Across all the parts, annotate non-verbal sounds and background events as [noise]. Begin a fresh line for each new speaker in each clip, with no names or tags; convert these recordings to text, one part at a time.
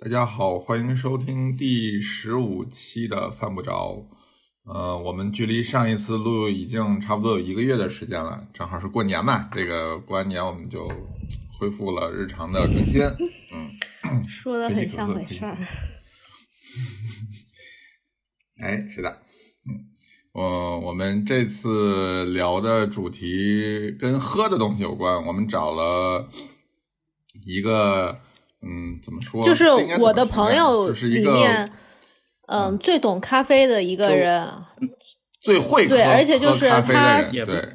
大家好，欢迎收听第十五期的犯不着。呃，我们距离上一次录已经差不多有一个月的时间了，正好是过年嘛。这个过完年我们就恢复了日常的更新。嗯，[laughs]
说的很像回事儿。
哎，是的，嗯，我我们这次聊的主题跟喝的东西有关，我们找了一个。嗯，怎么说？
就是我的朋友里面，嗯，最懂咖啡的一个人，
最会
对，而且就是他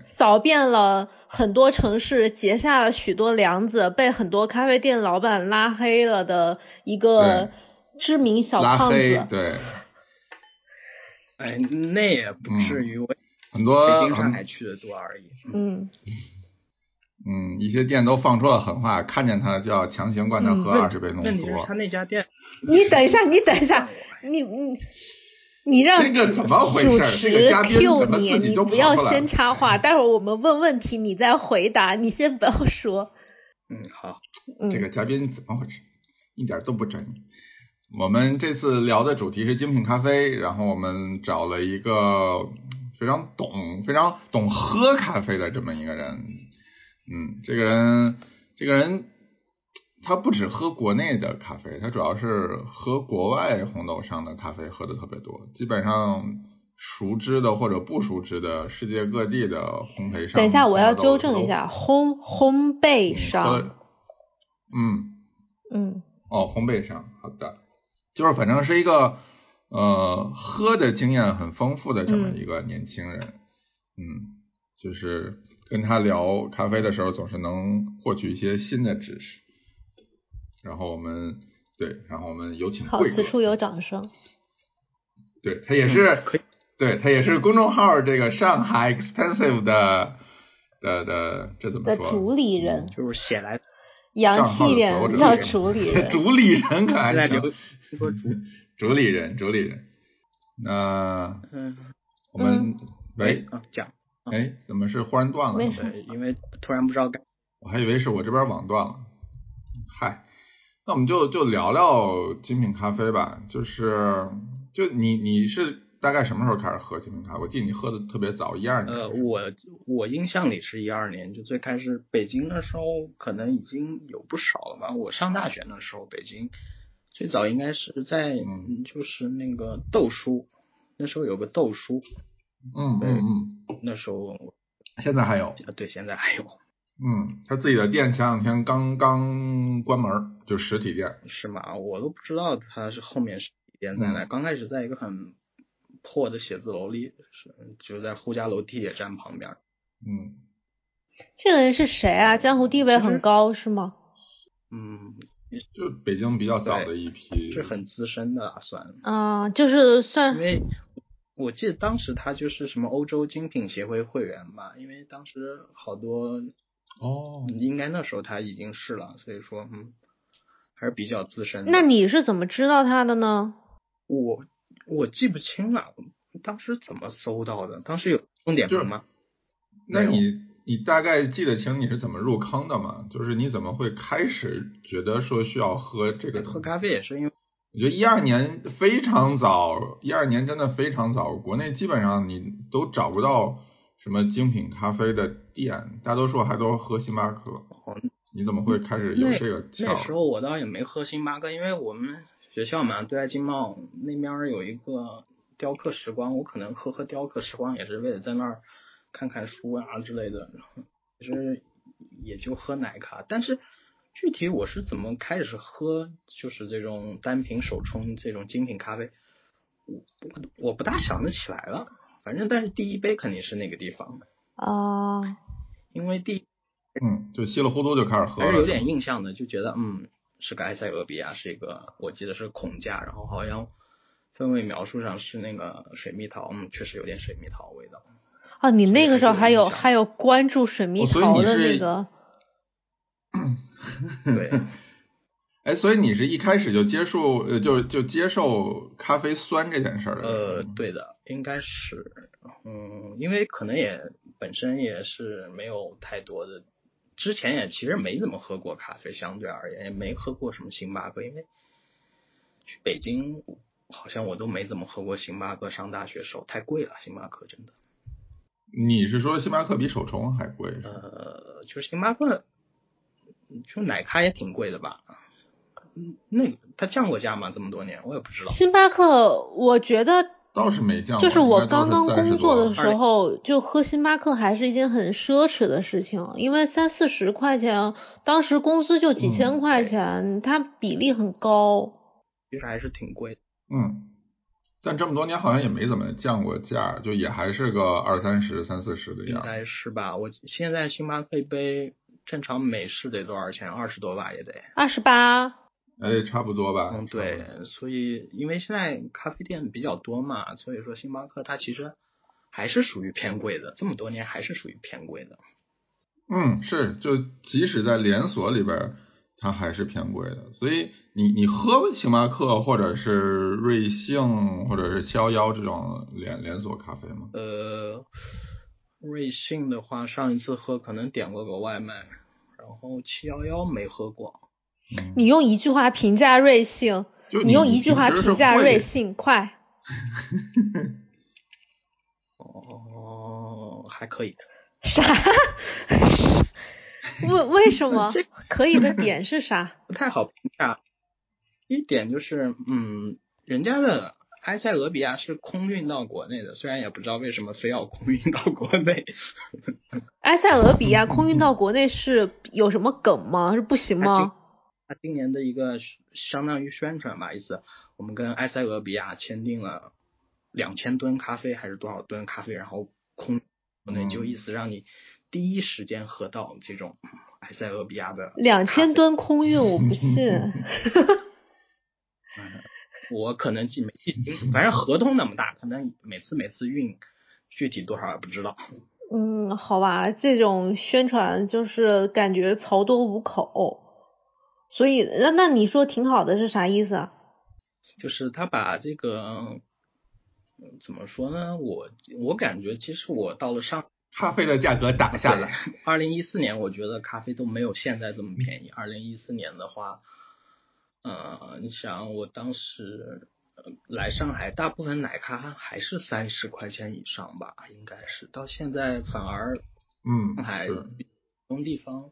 扫遍了很多城市，结下了许多梁子，被很多咖啡店老板拉黑了的一个知名小胖子。
对，
哎，那也不至于，我
很多
北京、上海去的多而已。
嗯。
嗯，一些店都放出了狠话，看见他就要强行灌他喝二十杯浓缩。
他那家店，
你等一下，你等一下，你你你让
这个怎么回事？这个嘉宾怎么自己
都不要先插话，待会儿我们问问题，你再回答。你先不要说。[laughs]
嗯，好。
这个嘉宾怎么回事？一点都不专业。我们这次聊的主题是精品咖啡，然后我们找了一个非常懂、非常懂喝咖啡的这么一个人。嗯，这个人，这个人，他不只喝国内的咖啡，他主要是喝国外红豆上的咖啡喝的特别多。基本上熟知的或者不熟知的世界各地的烘焙商，
等一下我要纠正一下，烘烘焙商，
嗯
嗯，
哦，烘焙商，好的，就是反正是一个呃喝的经验很丰富的这么一个年轻人，嗯，就是。跟他聊咖啡的时候，总是能获取一些新的知识。然后我们对，然后我们有请
好，此处有掌声。
对他也是，对他也是公众号这个上海 expensive 的的的这怎么说？
主理人
就是写来
洋气一点叫主理 [laughs] 人，
主理人可还行？
说主 [laughs]
主理人，主理人。那嗯，我们喂
啊讲。
哎，怎么是忽然断了？
对，因为突然不知道该。
我还以为是我这边网断了。嗨，那我们就就聊聊精品咖啡吧。就是，就你你是大概什么时候开始喝精品咖啡？我记得你喝的特别早，一二年。
呃，我我印象里是一二年，就最开始北京的时候，可能已经有不少了吧。我上大学的时候，北京最早应该是在就是那个豆叔，那时候有个豆叔。
嗯嗯嗯，
那时候
现在还有
啊？对，现在还有。
嗯，他自己的店前两天刚刚关门，就实体店。
是吗？我都不知道他是后面实体店在哪。刚开始在一个很破的写字楼里，是就在呼家楼地铁站旁边。
嗯，
这个人是谁啊？江湖地位很高是吗？
嗯，
就北京比较早的一批，
是很资深的算。
啊，就是算
因为。我记得当时他就是什么欧洲精品协会会员吧，因为当时好多
哦，
应该那时候他已经是了，所以说嗯，还是比较资深。
那你是怎么知道他的呢？
我我记不清了，当时怎么搜到的？当时有重点评吗？
那你你大概记得清你是怎么入坑的吗？就是你怎么会开始觉得说需要喝这个？
喝咖啡也是因为。
我觉得一二年非常早，一二年真的非常早，国内基本上你都找不到什么精品咖啡的店，大多数还都喝星巴克。你怎么会开始有这个？
那时候我倒也没喝星巴克，因为我们学校嘛，对外经贸那边有一个雕刻时光，我可能喝喝雕刻时光也是为了在那儿看看书啊之类的，其实也就喝奶咖，但是。具体我是怎么开始喝，就是这种单品手冲这种精品咖啡，我我不大想得起来了。反正但是第一杯肯定是那个地方的
啊，
因为第
嗯就稀里糊涂就开始喝了，
还是有点印象的，就觉得嗯是个埃塞俄比亚，是一个我记得是孔架，然后好像氛围描述上是那个水蜜桃，嗯确实有点水蜜桃味道。
啊，你那个时候还有还有关注水蜜桃的那个。[laughs]
对，
哎，所以你是一开始就接受，呃，就就接受咖啡酸这件事儿
呃，对的，应该是，嗯，因为可能也本身也是没有太多的，之前也其实没怎么喝过咖啡，相对而言也没喝过什么星巴克，因为去北京，好像我都没怎么喝过星巴克。上大学时候太贵了，星巴克真的。
你是说星巴克比手冲还贵？
呃，就是星巴克，就奶咖也挺贵的吧？嗯，那它降过价吗？这么多年我也不知道。
星巴克，我觉得
倒是没降，
就是我刚刚
工
作的时候，就喝星巴克还是一件很奢侈的事情，因为三四十块钱，当时工资就几千块钱，它比例很高，
其实还是挺贵。
嗯。但这么多年好像也没怎么降过价，就也还是个二三十、三四十的样。
应该是吧？我现在星巴克一杯正常美式得多少钱？二十多吧，也得。
二十八。
哎，差不多吧。
嗯，对。所以，因为现在咖啡店比较多嘛，所以说星巴克它其实还是属于偏贵的。这么多年还是属于偏贵的。
嗯，是，就即使在连锁里边。它还是偏贵的，所以你你喝星巴克或者是瑞幸或者是七幺幺这种连连锁咖啡吗？
呃，瑞幸的话，上一次喝可能点过个外卖，然后七幺幺没喝过。
你用一句话评价瑞幸，
你
用一句话评价瑞幸，快。
哦，还可以。
啥？为为什么可以的点是啥？
不太好评价。一点就是，嗯，人家的埃塞俄比亚是空运到国内的，虽然也不知道为什么非要空运到国内。[laughs]
埃塞俄比亚空运到国内是有什么梗吗？是不行吗？
他今年的一个相当于宣传吧，意思我们跟埃塞俄比亚签订了两千吨咖啡还是多少吨咖啡，然后空国内就意思让你。第一时间喝到这种埃塞俄比亚的
两千吨空运，我不信。[laughs]
我可能记没记清楚，反正合同那么大，可能每次每次运具体多少也不知道。
嗯，好吧，这种宣传就是感觉槽多无口，所以那那你说挺好的是啥意思啊？
就是他把这个怎么说呢？我我感觉其实我到了上。
咖啡的价格打下来。
二零一四年，我觉得咖啡都没有现在这么便宜。二零一四年的话，呃，你想，我当时来上海，大部分奶咖还是三十块钱以上吧，应该是。到现在反而，
嗯，
上海东地方。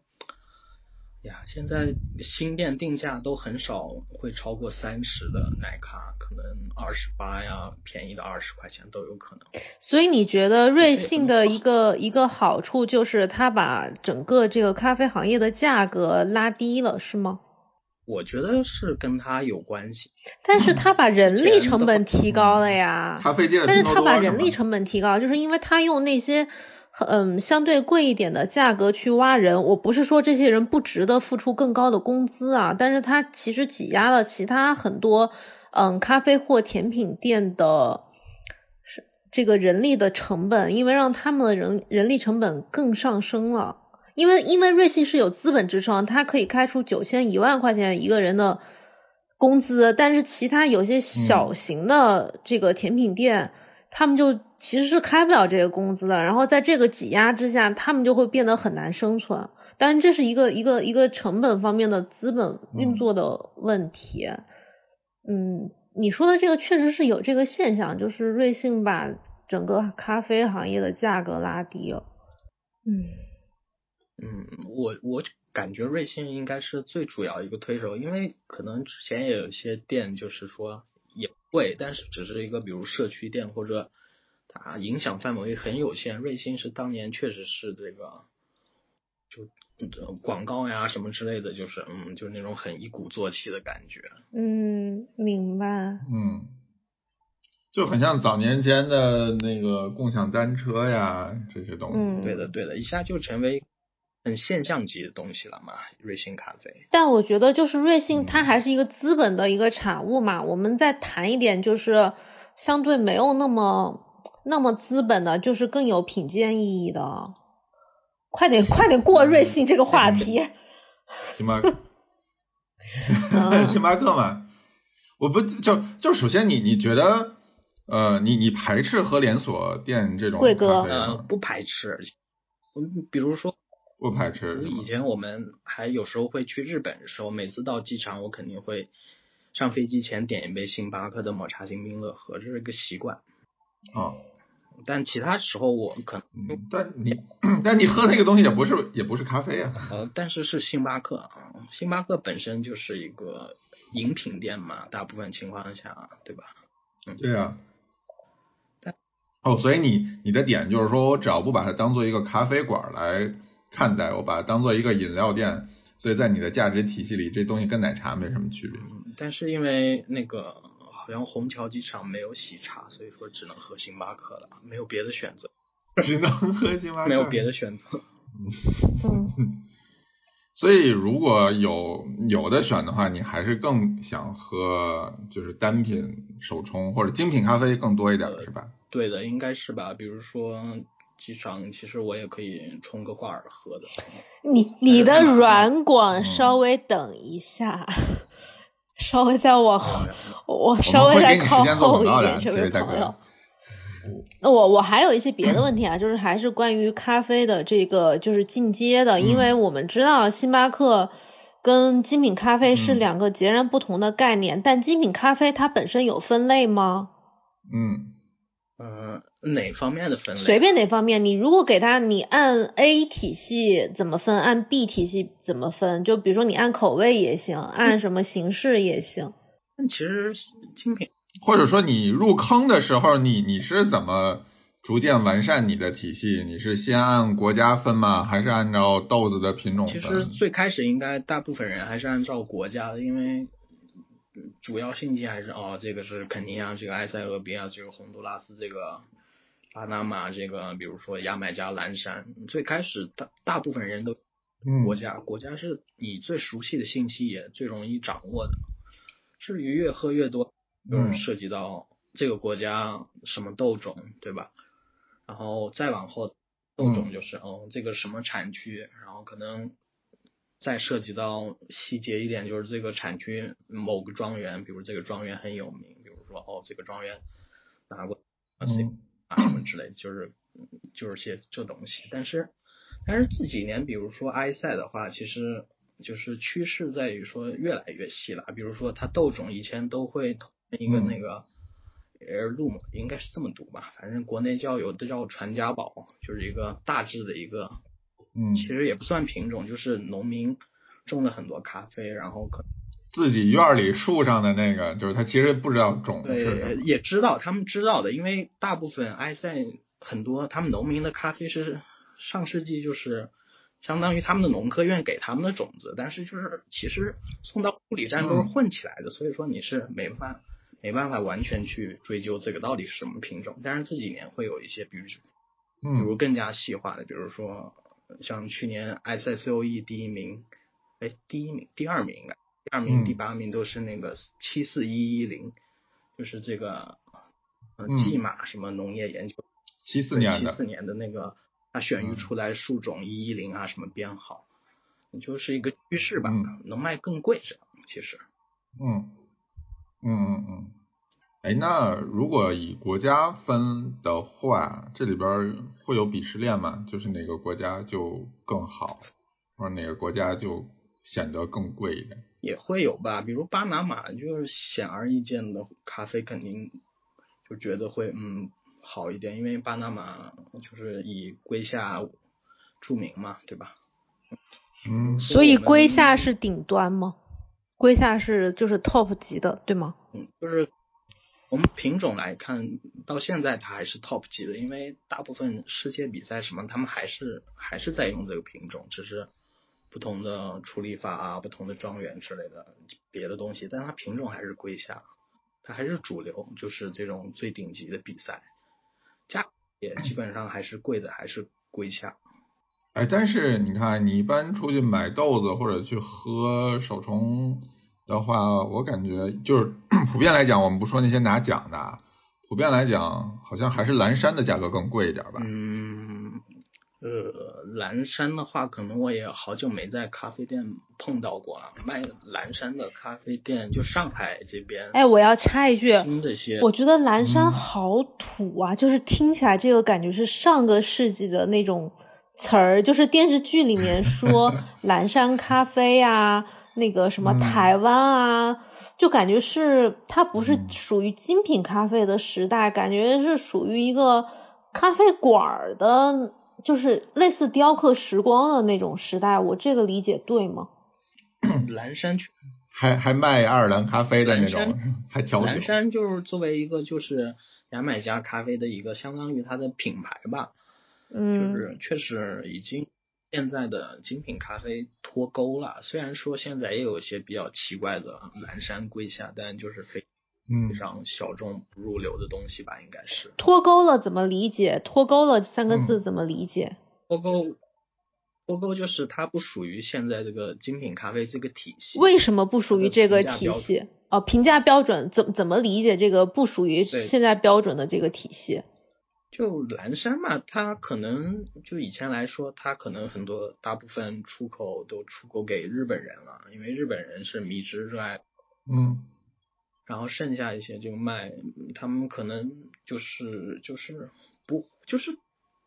呀，现在新店定价都很少会超过三十的奶咖，可能二十八呀，便宜的二十块钱都有可能。
所以你觉得瑞幸的一个一个好处就是它把整个这个咖啡行业的价格拉低了，是吗？
我觉得是跟他有关系，
但是他把人力成本提高了呀。
他费劲，
但是他把人力成本提高，就是因为他用那些。嗯，相对贵一点的价格去挖人，我不是说这些人不值得付出更高的工资啊，但是他其实挤压了其他很多嗯咖啡或甜品店的是这个人力的成本，因为让他们的人人力成本更上升了。因为因为瑞幸是有资本支撑，它可以开出九千一万块钱一个人的工资，但是其他有些小型的这个甜品店。他们就其实是开不了这个工资的，然后在这个挤压之下，他们就会变得很难生存。但是这是一个一个一个成本方面的资本运作的问题。嗯，你说的这个确实是有这个现象，就是瑞幸把整个咖啡行业的价格拉低了。
嗯嗯，我我感觉瑞幸应该是最主要一个推手，因为可能之前也有一些店就是说。也会，但是只是一个比如社区店或者它影响范围很有限。瑞幸是当年确实是这个，就广告呀什么之类的，就是嗯，就是那种很一鼓作气的感觉。
嗯，明白。
嗯，就很像早年间的那个共享单车呀这些东西。
嗯，
对的，对的，一下就成为。很现象级的东西了嘛，瑞幸咖啡。
但我觉得就是瑞幸，它还是一个资本的一个产物嘛。我们再谈一点，就是相对没有那么那么资本的，就是更有品鉴意义的。快点，快点过瑞幸这个话题。[laughs]
星巴克，[laughs] 星巴克嘛，我不就就首先你你觉得呃，你你排斥喝连锁店这种
贵哥？
呃，不排斥。嗯，比如说。
不排斥。
以前我们还有时候会去日本的时候，每次到机场，我肯定会上飞机前点一杯星巴克的抹茶星冰乐喝，这是一个习惯。
哦，
但其他时候我可能
嗯，但你但你喝那个东西也不是也不是咖啡啊。
呃，但是是星巴克啊，星巴克本身就是一个饮品店嘛，大部分情况下，对吧？
对啊
但。
哦，所以你你的点就是说我只要不把它当做一个咖啡馆来看待，我把它当做一个饮料店，所以在你的价值体系里，这东西跟奶茶没什么区别。
嗯，但是因为那个好像虹桥机场没有喜茶，所以说只能喝星巴克了，没有别的选择，
只能喝星巴克，
没有别的选择。
嗯，
所以如果有有的选的话，你还是更想喝就是单品手冲或者精品咖啡更多一点，是吧？
对的，应该是吧？比如说机场，其实我也可以冲个挂耳喝的。[laughs]
你你的软
嗯
广稍微等一下，稍微再往后，我
我
稍微再靠后一点，这位朋友。[laughs] 那我我还有一些别的问题啊，就是还是关于咖啡的这个就是进阶的，因
嗯
为我们知道星巴克跟精品咖啡是
嗯
两个截然不同的概念，但精品咖啡它本身有分类吗？
嗯
嗯、哪方面的分类？
随便哪方面，你如果给他，你按 A 体系怎么分，按 B 体系怎么分？就比如说你按口味也行，按什么形式也行。
但其实精品
或者说你入坑的时候，你你是怎么逐渐完善你的体系？你是先按国家分吗？还是按照豆子的品种
其？实最开始应该大部分人还是按照国家的，因为嗯主要信息还是哦，这个是肯尼亚，这个埃塞俄比亚，这个洪都拉斯，这个巴拿马，这个比如说牙买加、蓝山。最开始大大部分人都
嗯
国家，国家是你最熟悉的信息，也最容易掌握的。至于越喝越多，就是
嗯
涉及到这个国家什么豆种，对吧？然后再往后，豆种就是、哦，这个什么产区，然后可能再涉及到细节一点，就是这个产区某个庄园，比如这个庄园很有名，比如说哦，这个庄园拿过
嗯
啊什么之类的，就是嗯就是些这东西。但是但是这几年，比如说埃塞的话，其实就是趋势在于说越来越细了。比如说它豆种以前都会同一个
嗯
那个。呃，路应该是这么读吧，反正国内叫有的叫传家宝，就是一个大致的一个，
嗯，
其实也不算品种，就是农民种了很多咖啡，然后可
自己院里树上的那个，就是他其实不知道种是什
对。也知道他们知道的，因为大部分埃塞很多他们农民的咖啡是上世纪就是相当于他们的农科院给他们的种子，但是就是其实送到处理站都是
嗯
混起来的，所以说你是没办法没办法完全去追究这个到底是什么品种，但是这几年会有一些，比如比如
嗯
更加细化的，比如说像去年埃塞 COE 第一名，哎，第一名、第二名应该，第二名、
嗯。
第八名都是那个七四一一零，就是这个呃
嗯。
蓟马什么农业研究
七四年的
七四年的那个它选育
嗯。
出来树种一一零啊什么编号，就是一个趋势吧，
嗯。
能卖更贵这样其实。
嗯。嗯嗯嗯。哎，那如果以国家分的话，这里边会有鄙视链吗？就是哪个国家就更好，或者哪个国家就显得更贵一点？
也会有吧，比如巴拿马，就是显而易见的咖啡肯定就觉得会嗯好一点，因为巴拿马就是以龟夏著名嘛，对吧？
嗯
所以龟夏是顶端吗？龟夏是就是 top 级的，对吗？
嗯，就是我们品种来看，到现在它还是 top 级的，因为大部分世界比赛什么，他们还是还是在用这个品种，只是不同的处理法啊、不同的庄园之类的别的东西，但它品种还是贵下，它还是主流，就是这种最顶级的比赛，价也基本上还是贵的，还是贵下。
哎，但是你看，你一般出去买豆子或者去喝手冲的话，我感觉就是 [clears throat] 普遍来讲，我们不说那些拿奖的啊，普遍来讲，好像还是蓝山的价格更贵一点吧？
嗯，呃，蓝山的话，可能我也好久没在咖啡店碰到过了。卖蓝山的咖啡店，就上海这边，
哎，我要插一句，
新这些，
我觉得蓝山
嗯
好土啊，就是听起来这个感觉是上个世纪的那种词儿，就是电视剧里面说 [laughs] 蓝山咖啡啊，那个什么
嗯
台湾啊，就感觉是它不是
嗯
属于精品咖啡的时代，感觉是属于一个咖啡馆儿的，就是类似雕刻时光的那种时代。我这个理解对吗？[coughs]
蓝山确
还还卖爱尔兰咖啡的那种，还调酒
蓝。山就是作为一个就是牙买加咖啡的一个相当于它的品牌吧，嗯就
嗯，
是确实已经现在的精品咖啡脱钩了。虽然说现在也有一些比较奇怪的蓝山瑰夏，但就是非
嗯
非常小众不入流的东西吧，应该是
脱钩了怎么理解？脱钩了三个字
嗯
怎么理解？
脱钩。脱钩就是它不属于现在这个精品咖啡这个体系。
为什么不属于这个体系？哦，评价标准怎怎么理解这个不属于现在标准的这个体系？
就蓝山嘛，它可能就以前来说，它可能很多大部分出口都出口给日本人了，因为日本人是迷之热爱，
嗯。
然后剩下一些就卖，他们可能就是就是不就是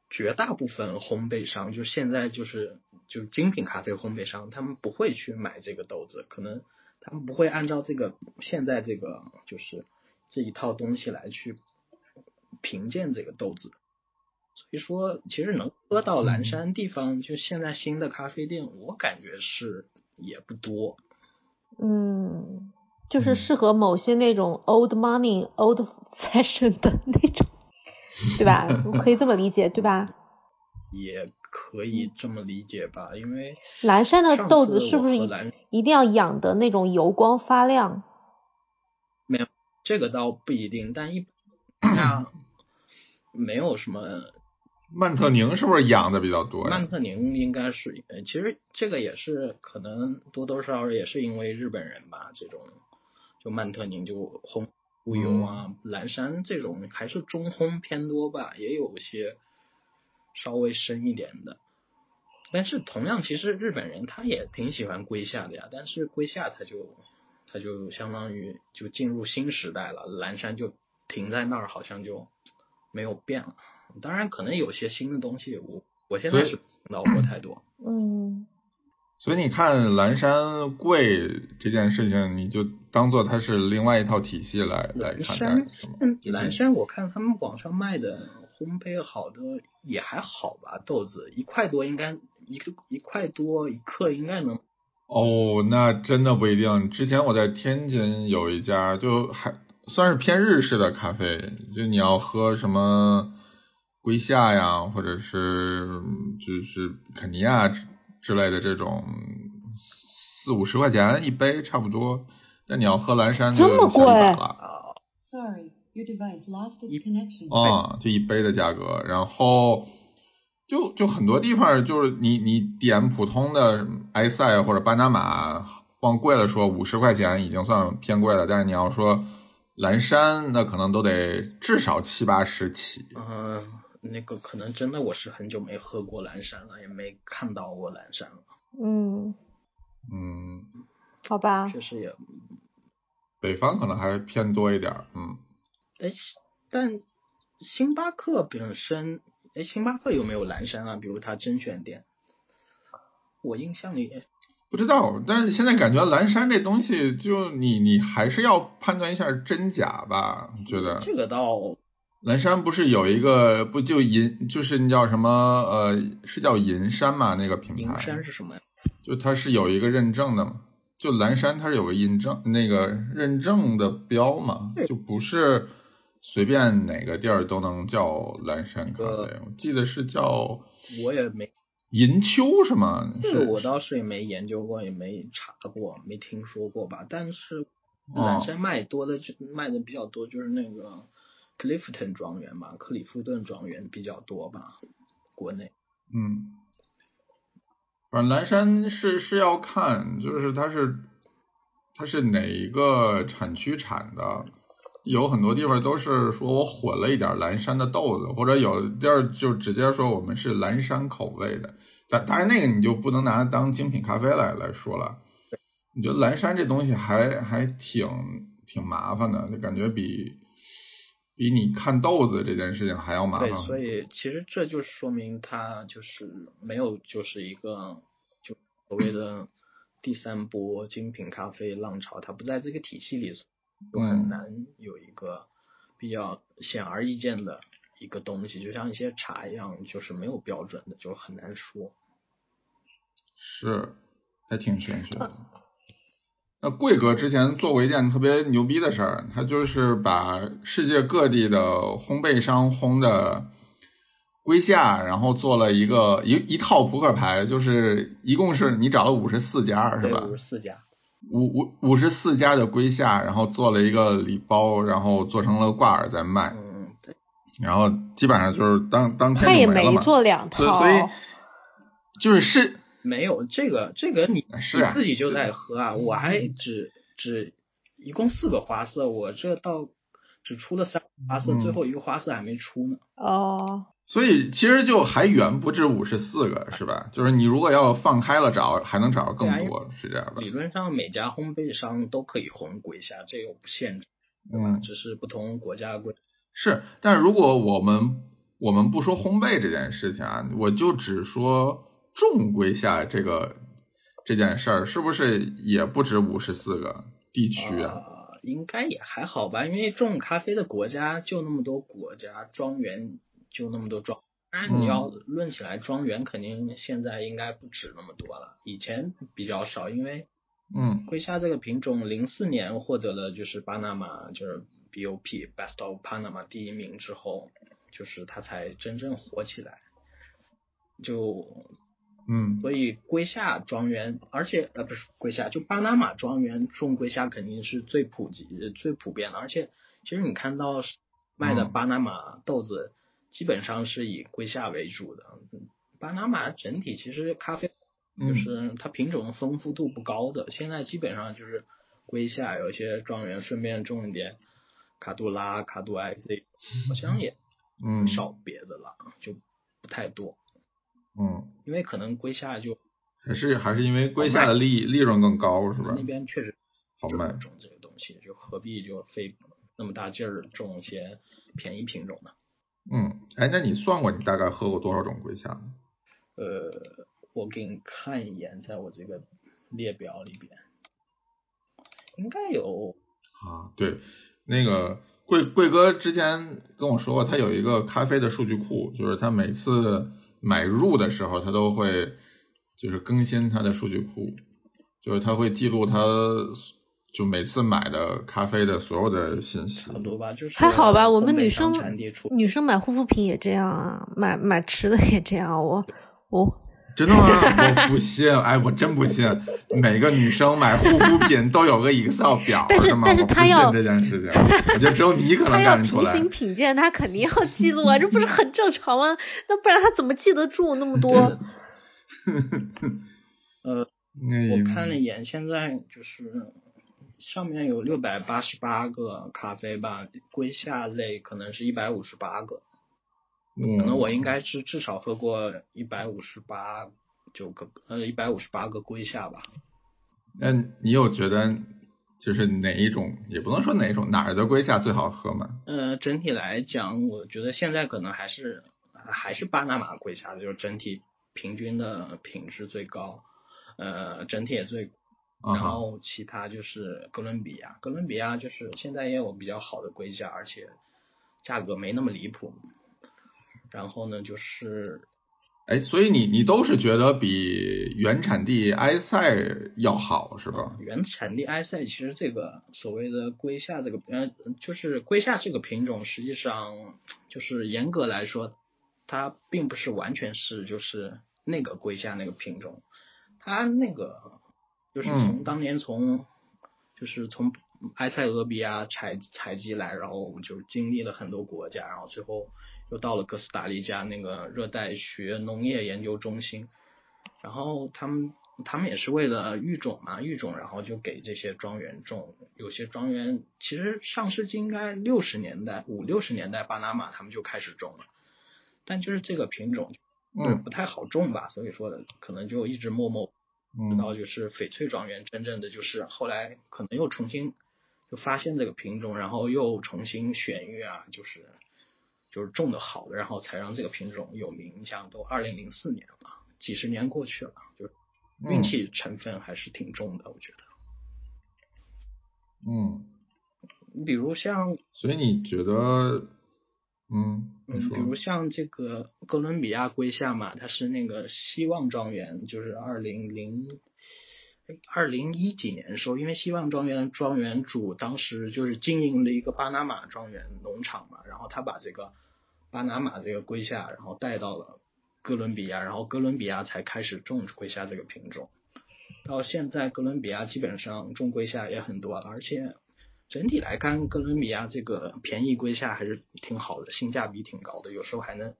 绝大部分烘焙商，就现在就是就精品咖啡烘焙商，他们不会去买这个豆子，可能他们不会按照这个现在这个就是这一套东西来去评鉴这个豆子。所以说，其实能喝到蓝山地方，就现在新的咖啡店，我感觉是也不多。
嗯，就是
嗯
适合某些那种 old money、old fashion 的那种，对吧？[laughs] 可以这么理解，对吧？
也可以这么理解吧，因为
蓝山的豆子是不是一一定要养的那种油光发亮？
没有这个倒不一定，但一般没有什么。
曼特宁是不是养的比较多呀？
曼特宁应该是，呃其实这个也是可能多多少少也是因为日本人吧，这种就曼特宁就烘乌油啊，
嗯
蓝山这种还是中烘偏多吧，也有些稍微深一点的。但是同样，其实日本人他也挺喜欢龟下的呀，但是龟下他就他就相当于就进入新时代了，蓝山就停在那儿，好像就没有变了。当然，可能有些新的东西我，我现在是听到过太多。
嗯，
所以你看蓝山贵这件事情，你就当做它是另外一套体系来来
蓝
看
山
待，
嗯，蓝山，我看他们网上卖的烘焙好的也还好吧，豆子一块多应该一个一块多一克应该能。
哦，那真的不一定。之前我在天津有一家，就还算是偏日式的咖啡，就你要喝什么龟夏呀，或者是就是肯尼亚之之类的这种，四五十块钱一杯差不多。那你要喝蓝山就
这么
小一百
贵
了。
Sorry, your device lost its connection.
啊、就一杯的价格，然后就就很多地方就是你你点普通的埃塞或者巴拿马，往贵了说五十块钱已经算偏贵了，但是你要说蓝山，那可能都得至少七八十起。
嗯、那个可能真的我是很久没喝过蓝山了，也没看到过蓝山了，
嗯，
嗯，
好吧，
确实也。
北方可能还偏多一点儿，嗯，
哎，但星巴克本身，哎，星巴克有没有蓝山啊？比如它甄选店，我印象里
不知道，但是现在感觉蓝山这东西，就你你还是要判断一下真假吧，觉得
这个倒
蓝山不是有一个不就银，就是那叫什么呃，是叫银山嘛？那个品牌银，
山是什么呀？
就它是有一个认证的嘛。就蓝山它是有个印证那个认证的标嘛，就不是随便哪个地儿都能叫蓝山咖啡。
呃
我记得是叫
我也没，
银秋是吗？是
这个我倒是也没研究过，也没查过，没听说过吧。但是
哦
蓝山卖多的就卖的比较多，就是那个克利夫顿庄园吧，克里夫顿庄园比较多吧，国内。
嗯，反正蓝山是是要看，就是它是它是哪一个产区产的，有很多地方都是说我混了一点蓝山的豆子，或者有地儿就直接说我们是蓝山口味的，但当然那个你就不能拿它当精品咖啡来来说了。你觉得蓝山这东西还还挺挺麻烦的，就感觉比比你看豆子这件事情还要麻烦
对，所以其实这就说明它就是没有就是一个就所谓的第三波精品咖啡浪潮，它不在这个体系里，就很难有一个比较显而易见的一个东西，就像一些茶一样，就是没有标准的，就很难说。
是，还挺玄学的。那贵哥之前做过一件特别牛逼的事儿，他就是把世界各地的烘焙商烘的龟下，然后做了一个一一套扑克牌，就是一共是你找了五十四家是吧？
五十四家，
五五五十四家的龟下，然后做了一个礼包，然后做成了挂耳在卖，
嗯，对，
然后基本上就是当当天
他也没。做两套，
所以所以就是是
没有这个这个你
是啊
你自己就在喝啊，我还只只一共四个花色，我这到只出了三个花色，
嗯
最后一个花色还没出呢。
哦，
所以其实就还远不止五十四个，是吧？就是你如果要放开了找，还能找到更多，是这样吧？
理论上每家烘焙商都可以红龟虾，这个不限制，
嗯，
只是不同国家规。
是。但如果我们我们不说烘焙这件事情啊，我就只说种归下这个这件事儿，是不是也不止五十四个地区啊？
呃，应该也还好吧，因为种咖啡的国家就那么多国家，庄园就那么多庄。当然，你要论起来，庄园肯定现在应该不止那么多了，以前比较少，因为
嗯
龟虾这个品种，零四年获得了就是巴拿马就是 BOP Best of Panama 第一名之后，就是它才真正火起来。就
嗯
所以龟下庄园，而且呃不是龟下，就巴拿马庄园种龟虾肯定是最普及、最普遍的。而且其实你看到卖的
嗯
巴拿马豆子，基本上是以龟夏为主的。巴拿马整体其实咖啡就
嗯
是它品种丰富度不高的，现在基本上就是龟夏，有一些庄园顺便种一点卡杜拉、卡杜埃这，好像也
嗯
少别的了，就不太多。
嗯，
因为可能龟夏就
还是还是因为龟下的利利润更高，是吧
那？边确实
好卖
种这个东西，就何必就费那么大劲儿种一些便宜品种呢？
嗯，哎，那你算过你大概喝过多少种龟下？
呃，我给你看一眼，在我这个列表里边，应该有
啊，对，那个贵贵哥之前跟我说过，他有一个咖啡的数据库，就是他每次买入的时候，他都会就是更新他的数据库，就是他会记录他就每次买的咖啡的所有的信息
很。多吧，就是
还好吧？我们女生女生买护肤品也这样啊，买买吃的也这样。我我
真的吗？我不信，[laughs] 哎，我真不信，每个女生买护肤品都有个 Excel 表，
但是
吗？
但是她要
这件事情，我觉得只有你可能 [laughs] 干得出来。
平行品鉴，她肯定要记录啊，[laughs] 这不是很正常吗？那不然她怎么记得住那么多？
呃，
哎
我看了一眼，现在就是上面有六百八十八个咖啡吧，归下类可能是一百五十八个。
嗯，
可能我应该是至少喝过一百五十八九个呃一百五十八个归下吧。
那你有觉得就是哪一种，也不能说哪一种，哪儿的龟下最好喝吗？
呃，整体来讲，我觉得现在可能还是还是巴拿马龟夏，就是整体平均的品质最高，呃，整体也最。然后其他就是哥伦比亚，哥伦比亚就是现在也有比较好的龟价，而且价格没那么离谱。然后呢，就是
哎，所以你你都是觉得比原产地埃塞要好是吧？
原产地埃塞，其实这个所谓的龟下这个呃，就是龟下这个品种，实际上就是严格来说，它并不是完全是就是那个龟下那个品种，它那个就是从
嗯
当年从、就是从埃塞俄比亚采采集来，然后就经历了很多国家，然后最后又到了哥斯达黎加那个热带学农业研究中心，然后他们他们也是为了育种嘛，育种，然后就给这些庄园种。有些庄园其实上世纪应该六十年代五六十年代，巴拿马他们就开始种了，但就是这个品种
嗯
不太好种吧，所以说可能就一直默默直
嗯
到就是翡翠庄园真正的就是后来可能又重新就发现这个品种，然后又重新选育啊，就是就是种的好的，然后才让这个品种有名。你想都二零零四年了，几十年过去了，就运气成分还是挺重的，我觉得。
嗯，
你比如像，
所以你觉得，嗯，
嗯，比，如像这个哥伦比亚龟夏嘛，它是那个希望庄园，就是二零零二零一几年的时候，因为希望庄园庄园主当时就是经营了一个巴拿马庄园农场嘛，然后他把这个巴拿马这个龟下，然后带到了哥伦比亚，然后哥伦比亚才开始种龟下这个品种。到现在，哥伦比亚基本上种龟下也很多了，而且整体来看，哥伦比亚这个便宜归下还是挺好的，性价比挺高的，有时候还能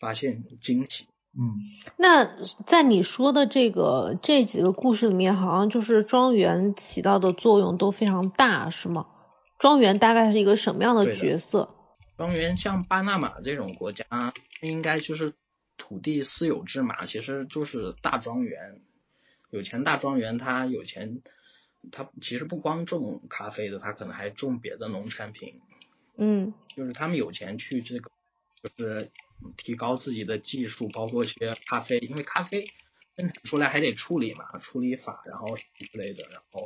发现惊喜。
嗯
那在你说的这个这几个故事里面，好像就是庄园起到的作用都非常大，是吗？庄园大概是一个什么样的角色？
庄园像巴拿马这种国家，应该就是土地私有制嘛，其实就是大庄园。有钱大庄园，它有钱，它其实不光种咖啡的，它可能还种别的农产品。
嗯
就是他们有钱去这个，就是提高自己的技术，包括一些咖啡，因为咖啡生产出来还得处理嘛，处理法，然后之类的，然后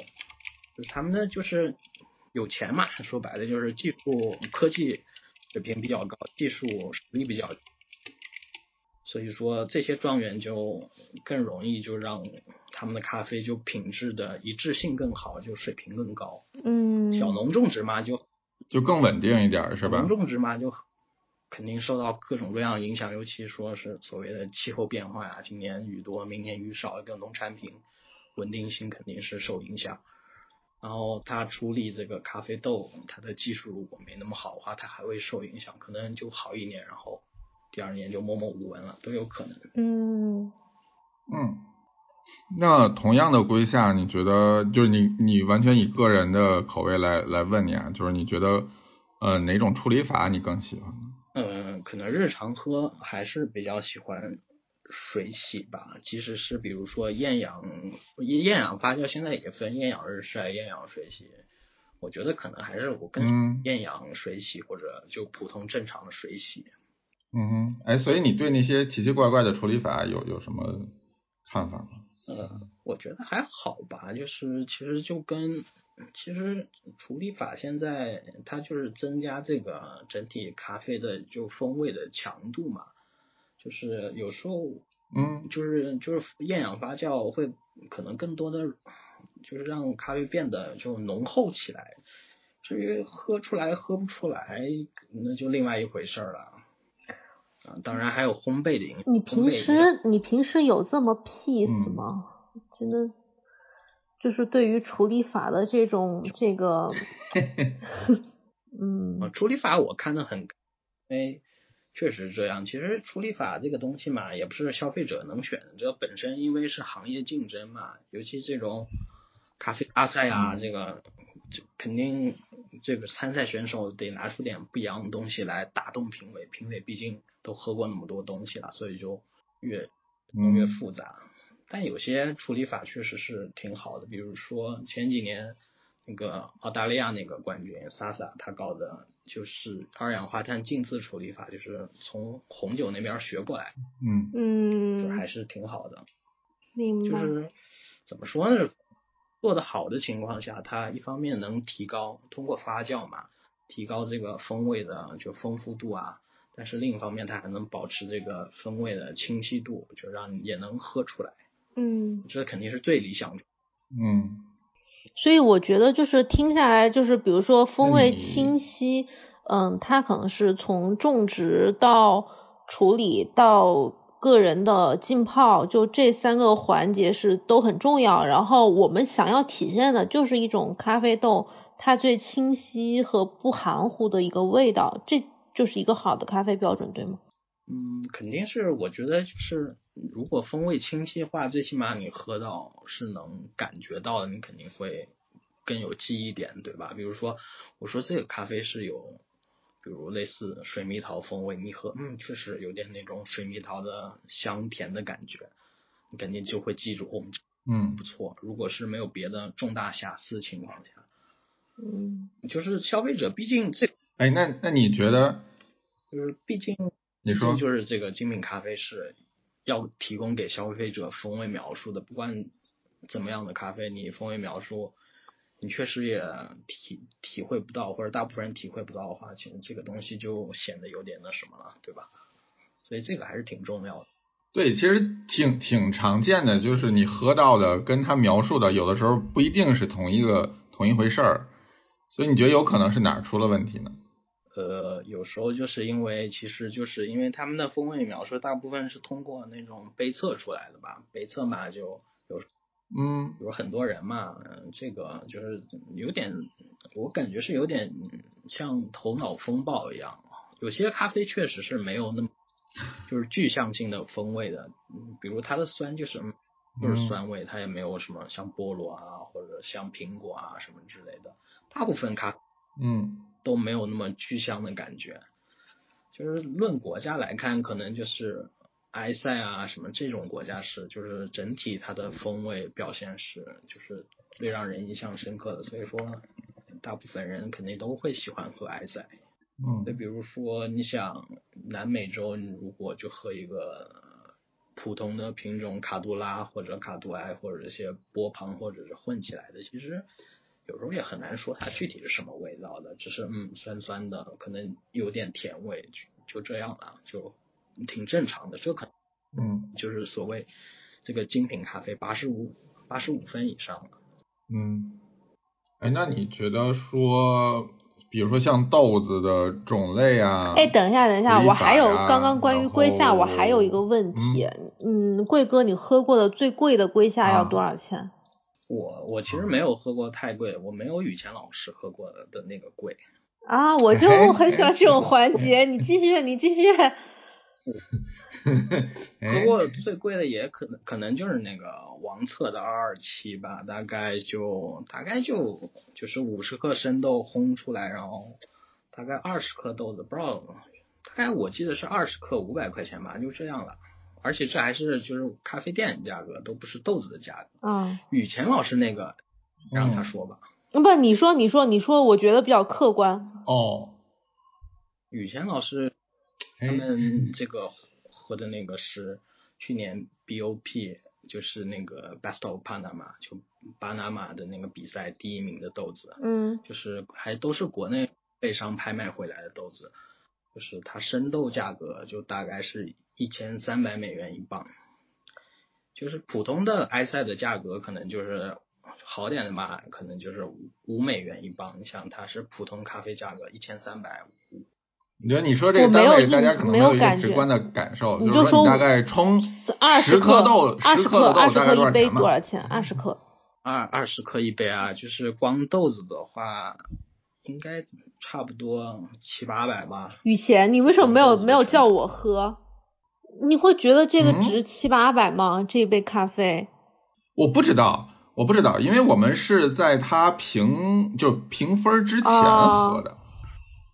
就是他们呢就是有钱嘛，说白了就是技术科技水平比较高，技术实力比较，所以说这些庄园就更容易就让他们的咖啡就品质的一致性更好，就水平更高。
嗯，
小农种植嘛，就
就更稳定一点儿，是吧
农？种植嘛，就肯定受到各种各样影响，尤其说是所谓的气候变化呀，今年雨多，明年雨少，跟农产品稳定性肯定是受影响。然后它处理这个咖啡豆，它的技术如果没那么好的话，它还会受影响，可能就好一年，然后第二年就默默无闻了，都有可能。
嗯
嗯，那同样的归下，你觉得就是你你完全以个人的口味来来问你啊，就是你觉得呃哪种处理法你更喜欢呢？
嗯，可能日常喝还是比较喜欢水洗吧，即使是比如说厌氧厌氧发酵，现在也分厌氧日晒、厌氧水洗。我觉得可能还是我更厌氧水洗或者就普通正常的水洗。
嗯哼，哎，所以你对那些奇奇怪怪的处理法有有什么看法吗？
呃，我觉得还好吧，就是其实就跟其实处理法现在它就是增加这个整体咖啡的就风味的强度嘛，就是有时候
嗯
就是就是厌氧发酵会可能更多的就是让咖啡变得就浓厚起来，至于喝出来喝不出来，那就另外一回事儿了。啊，当然还有烘焙的影响。
你平时你平时有这么 peace
嗯
吗？真的，就是对于处理法的这种这个，[laughs] 嗯
啊，处理法我看的很，因为确实这样。其实处理法这个东西嘛，也不是消费者能选的，这本身因为是行业竞争嘛，尤其这种咖啡阿赛啊，这个这肯定这个参赛选手得拿出点不一样的东西来打动评委，评委毕竟都喝过那么多东西了，所以就越弄越
嗯
复杂。但有些处理法确实是挺好的，比如说前几年那个澳大利亚那个冠军萨萨，他搞的就是二氧化碳浸渍处理法，就是从红酒那边学过来，
嗯
就是
嗯，
还是挺好的。
明白，
就是怎么说呢？做得好的情况下，它一方面能提高通过发酵嘛，提高这个风味的就丰富度啊，但是另一方面它还能保持这个风味的清晰度，就让你也能喝出来，
嗯。
这肯定是最理想的。
嗯
所以我觉得就是听下来，就是比如说风味清晰，嗯，它可能是从种植到处理到个人的浸泡，就这三个环节是都很重要。然后我们想要体现的就是一种咖啡豆它最清晰和不含糊的一个味道，这就是一个好的咖啡标准，对吗？
嗯，肯定是，我觉得就是如果风味清晰化，最起码你喝到是能感觉到的，你肯定会更有记忆点，对吧？比如说，我说这个咖啡是有，比如类似水蜜桃风味，你喝，嗯，确实有点那种水蜜桃的香甜的感觉，你肯定就会记住，我们
嗯
不错。如果是没有别的重大瑕疵情况下，
嗯
就是消费者毕竟这
哎，那那你觉得？
就是毕竟
你说
就是这个精品咖啡是要提供给消费者风味描述的，不管怎么样的咖啡，你风味描述，你确实也体体会不到，或者大部分人体会不到的话，其实这个东西就显得有点那什么了，对吧？所以这个还是挺重要的。
对，其实挺挺常见的，就是你喝到的跟他描述的，有的时候不一定是同一个同一回事儿。所以你觉得有可能是哪儿出了问题呢？
呃，有时候就是因为，其实就是因为他们的风味描述大部分是通过那种杯测出来的吧，杯测嘛就有，
嗯，
有很多人嘛，嗯，这个就是有点，我感觉是有点像头脑风暴一样，有些咖啡确实是没有那么就是具象性的风味的，嗯，比如它的酸就是就是酸味，它也没有什么像菠萝啊或者像苹果啊什么之类的。大部分咖，
嗯，
都没有那么具象的感觉。就是论国家来看，可能就是埃塞啊什么这种国家是，就是整体它的风味表现是，就是最让人印象深刻的。所以说，大部分人肯定都会喜欢喝埃塞。
嗯，
就比如说，你想南美洲，你如果就喝一个普通的品种卡杜拉或者卡杜埃或者一些波旁或者是混起来的，其实。有时候也很难说它具体是什么味道的，只是嗯酸酸的，可能有点甜味，就就这样了，就挺正常的。这可
能嗯
就是所谓这个精品咖啡八十五八十五分以上了。
嗯，哎，那你觉得说，比如说像豆子的种类啊？
哎，等一下，等一下，我还有刚刚关于龟夏，我还有一个问题，嗯，贵哥，你喝过的最贵的龟夏要多少钱？
我我其实没有喝过太贵，我没有雨前老师喝过的那个贵
啊！我就很喜欢这种 [laughs] 环节，你继续，你继续。[laughs]
喝过最贵的也可能可能就是那个王策的二二七吧，大概就大概就就是五十克生豆烘出来，然后大概二十克豆子，不知道大概我记得是二十克五百块钱吧，就这样了。而且这还是就是咖啡店价格，都不是豆子的价格。
嗯，
雨前老师那个，让他说吧。
不，你说，你说，你说，我觉得比较客观。
哦，
雨前老师他们这个喝的那个是去年 BOP，就是那个 Best of Panama，就巴拿马的那个比赛第一名的豆子。
嗯，
就是还都是国内被商拍卖回来的豆子，就是它生豆价格就大概是。一千三百美元一磅，就是普通的埃塞的价格，可能就是好点的吧，可能就是五美元一磅。你想，它是普通咖啡价格一千三百五。
你觉得你说这个单位，大家可能没有一个直观的感受，
就
是说你大概冲
十
克豆，
十
克的豆大概
多少钱
多
少钱？二十克。
二二十克一杯啊，就是光豆子的话，应该差不多七八百吧。
雨前，你为什么没有没有叫我喝？你会觉得这个值七八百吗？这一杯咖啡？
我不知道，我不知道，因为我们是在它评就评分之前喝的，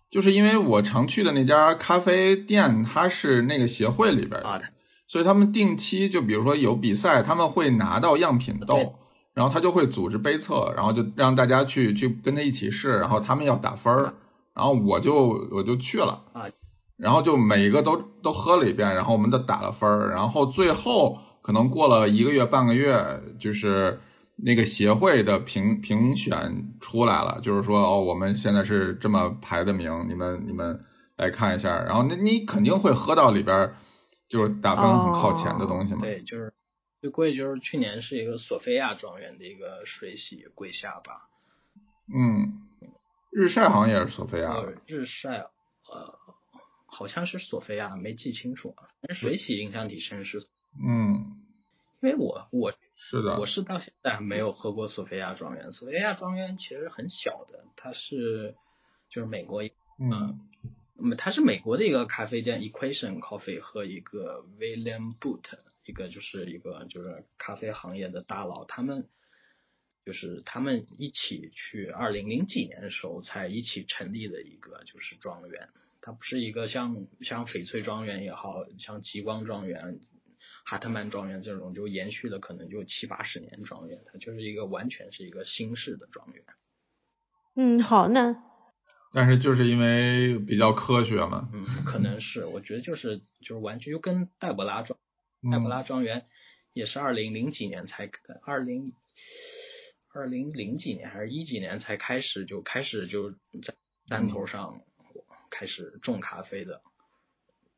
就是因为我常去的那家咖啡店，它是那个协会里边的，所以他们定期就比如说有比赛，他们会拿到样品豆，然后他就会组织杯测，然后就让大家去去跟他一起试，然后他们要打分儿然后我就我就去了
啊。
然后就每一个都都喝了一遍，然后我们都打了分儿，然后最后可能过了一个月半个月，就是那个协会的评评选出来了，就是说哦，我们现在是这么排的名，你们你们来看一下，然后那你肯定会喝到里边就是打分很靠前的东西嘛。
对，就是最贵就是去年是一个索菲亚庄园的一个水洗桂夏吧。
嗯，日晒好像也是索菲亚。
日晒，呃。好像是索菲亚，没记清楚。但是水洗印象挺深是，
嗯，
因为我我
是的，
我是到现在还没有喝过索菲亚庄园。索菲亚庄园其实很小的，它是就是美国，嗯，嗯它是美国的一个咖啡店，Equation Coffee 和一个 William Boot，一个就是一个就是咖啡行业的大佬，他们就是他们一起去二零零几年的时候才一起成立的一个就是庄园。它不是一个像像翡翠庄园也好像极光庄园、哈特曼庄园这种就延续了可能就七八十年庄园，它就是一个完全是一个新式的庄园。
嗯，好，那
但是就是因为比较科学嘛，
嗯，可能是，我觉得就是就是完全就跟戴博拉庄戴博拉庄园也是二零零几年才二零二零零几年还是一几年才开始就开始就在山头上开始种咖啡的。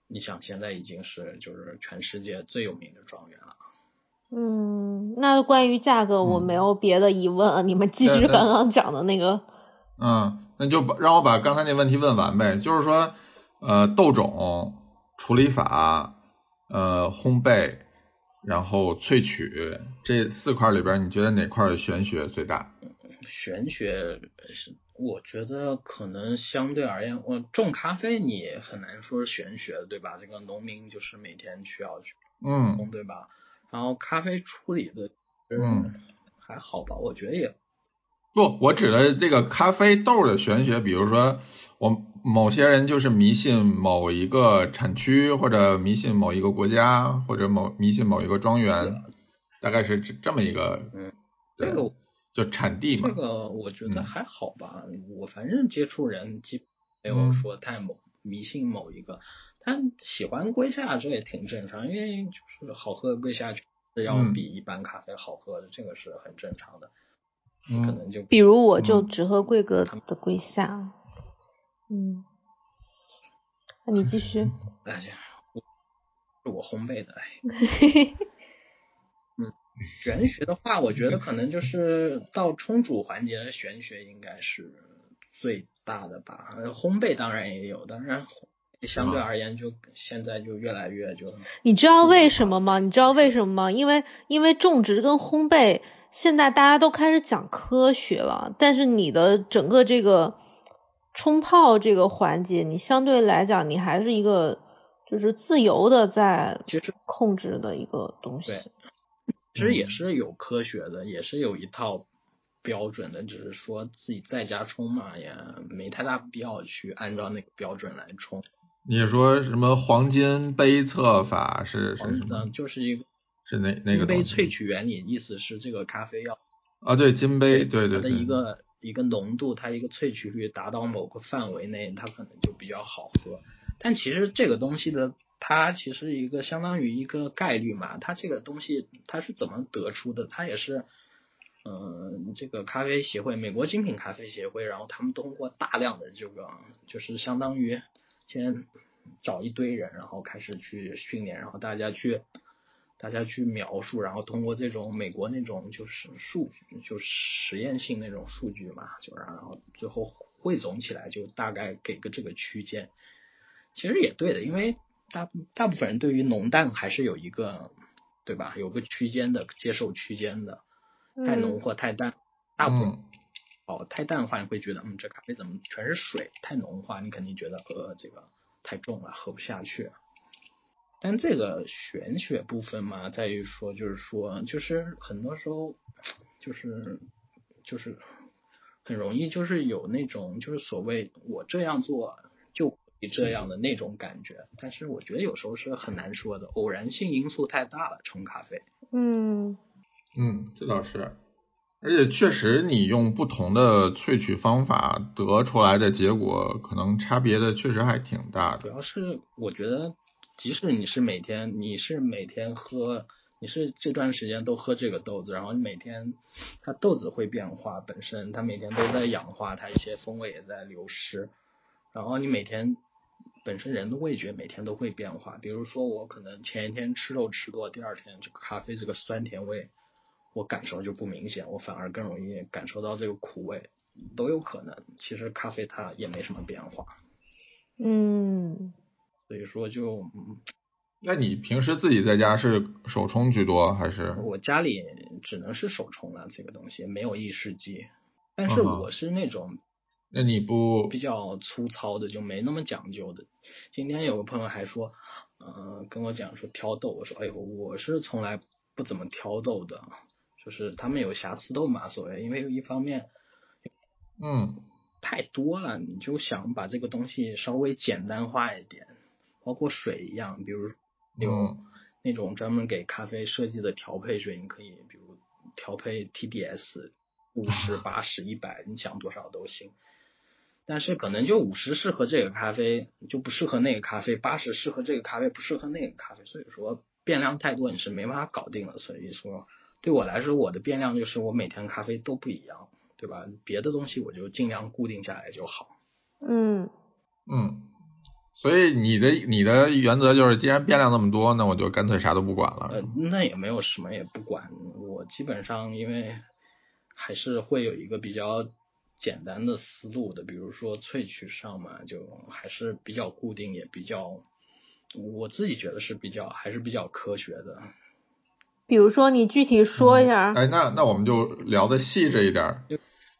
你想现在已经是就是全世界最有名的庄园了。
嗯，那关于价格我没有别的疑问了，你们继续刚刚讲的那个。
嗯，那就把让我把刚才那问题问完呗，就是说，呃，豆种、处理法、呃，烘焙，然后萃取这四块里边，你觉得哪块的玄学最大？
玄学是，我觉得可能相对而言，我种咖啡你很难说是玄学，对吧？这个农民就是每天需要去
嗯，
对吧？然后咖啡处理的，
嗯，
还好吧，我觉得也
不，我指的这个咖啡豆的玄学，比如说我某些人就是迷信某一个产区，或者迷信某一个国家，或者某迷信某一个庄园，大概是这这么一个，
嗯，这个
就产地嘛
这。个我觉
嗯
得还好吧，我反正接触人基没有
嗯
说太某迷信某一个，他喜欢龟夏这也挺正常，因为就是好喝的龟夏是要
嗯
比一般咖啡好喝的，这个是很正常的，可
嗯
能就
比如我就
嗯
只喝贵格的龟夏。嗯，那你继续。
哎呀，我是我烘焙的，[laughs] 玄学的话，我觉得可能就是到冲煮环节的玄学应该是最大的吧。呃烘焙当然也有，当然相对而言就现在就越来越就
你知道为什么吗？你知道为什么吗？因为因为种植跟烘焙现在大家都开始讲科学了，但是你的整个这个冲泡这个环节，你相对来讲你还是一个就是自由的在
其实
控制的一个东西
对。其实也是有科学的，也是有一套标准的，只是说自己在家冲嘛，也没太大必要去按照那个标准来冲。
你说什么黄金杯测法是是什么
嗯，？就是一个
是哪那个
杯萃取原理，意思是这个咖啡要
啊？对，金杯，对对
它的，一个一个浓度，它一个萃取率达到某个范围内，它可能就比较好喝。但其实这个东西的，它其实一个相当于一个概率嘛，它这个东西它是怎么得出的？它也是，嗯、这个咖啡协会，美国精品咖啡协会，然后他们通过大量的这个，就是相当于先找一堆人，然后开始去训练，然后大家去。大家去描述，然后通过这种美国那种就是数据，就实验性那种数据嘛，就然后最后汇总起来，就大概给个这个区间。其实也对的，因为大大部分人对于浓淡还是有一个，对吧？有个区间的接受区间的，太浓或太淡，大部分
嗯
哦太淡的话，你会觉得嗯这咖啡怎么全是水？太浓的话，你肯定觉得呃这个太重了，喝不下去。但这个玄学部分嘛，在于说，就是说，就是很多时候，就是就是很容易就是有那种就是所谓我这样做这样的那种感觉。但是我觉得有时候是很难说的，偶然性因素太大了，冲咖啡。
嗯
嗯，这倒是，而且确实你用不同的萃取方法得出来的结果，可能差别的确实还挺大的。
主要是我觉得，即使你是每天你是每天喝，你是这段时间都喝这个豆子，然后你每天它豆子会变化，本身它每天都在氧化，它一些风味也在流失，然后你每天本身人的味觉每天都会变化。比如说我可能前一天吃肉吃多，第二天这个咖啡这个酸甜味我感受就不明显，我反而更容易感受到这个苦味，都有可能。其实咖啡它也没什么变化。
嗯，
所以说就嗯
那你平时自己在家是手冲居多还是？
我家里只能是手冲了，这个东西没有意式机。但是我是那种
那你不
比较粗糙的，就没那么讲究的。今天有个朋友还说，呃，跟我讲说挑豆，我说，哎呦，我是从来不怎么挑豆的，就是他们有瑕疵豆嘛，所谓，因为一方面
嗯
太多了，你就想把这个东西稍微简单化一点，包括水一样，比如有
嗯
那种专门给咖啡设计的调配水，你可以比如调配 TDS 五十、八十、一百，你想多少都行。但是可能就五十适合这个咖啡，就不适合那个咖啡；八十适合这个咖啡，不适合那个咖啡。所以说变量太多，你是没办法搞定的。所以说，对我来说，我的变量就是我每天咖啡都不一样，对吧？别的东西我就尽量固定下来就好。
嗯
嗯，所以你的你的原则就是，既然变量那么多，那我就干脆啥都不管了。
呃，那也没有什么也不管，我基本上因为还是会有一个比较简单的思路的，比如说萃取上嘛，就还是比较固定，也比较我自己觉得是比较还是比较科学的。
比如说你具体说一下，
哎，那那我们就聊的细致一点儿。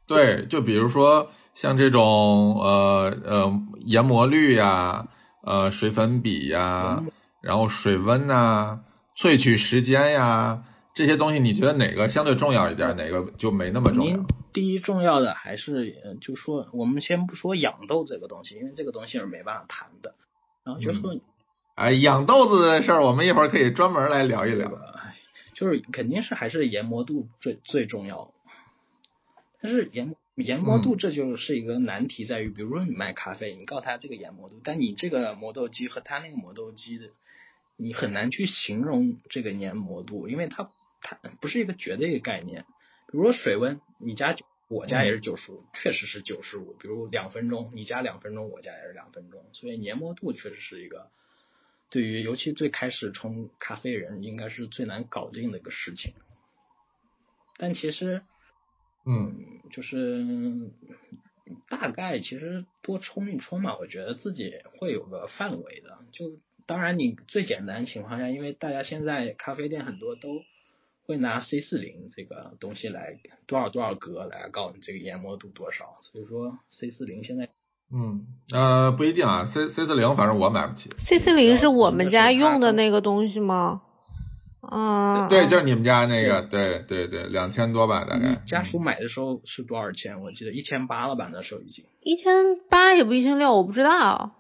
对，就比如说像这种呃呃研磨率呀，呃水粉比呀，然后水温呐、萃取时间呀这些东西，你觉得哪个相对重要一点，哪个就没那么重要
您？第一重要的还是，呃就说我们先不说养豆这个东西，因为这个东西是没办法谈的。然后就说，
哎，养豆子的事儿，我们一会儿可以专门来聊一聊。
哎，就是肯定是还是研磨度最最重要。但是研研磨度这就是一个难题，在于比如说你卖咖啡，你告诉他这个研磨度，但你这个磨豆机和他那个磨豆机的，你很难去形容这个研磨度，因为它它不是一个绝对的概念。比如说水温，你加九，我家也是九十五，确实是九十五。比如两分钟，你加两分钟，我家也是两分钟，所以黏膜度确实是一个对于尤其最开始冲咖啡人应该是最难搞定的一个事情。但其实，
嗯，
就是大概其实多冲一冲嘛，我觉得自己会有个范围的。就当然你最简单情况下，因为大家现在咖啡店很多都会拿 C 四零这个东西来多少多少格来告诉你这个研磨度多少，所以说 C 四零现在
嗯，呃，不一定啊，C C 四零反正我买不起。
C 四零是我们家用的那个东西吗？啊，
对，就是你们家那个，对对对，两千多吧，大概。
家属买的时候是多少钱？我记得一千八了吧，那时候已经。
一千八也不一千六，我不知道，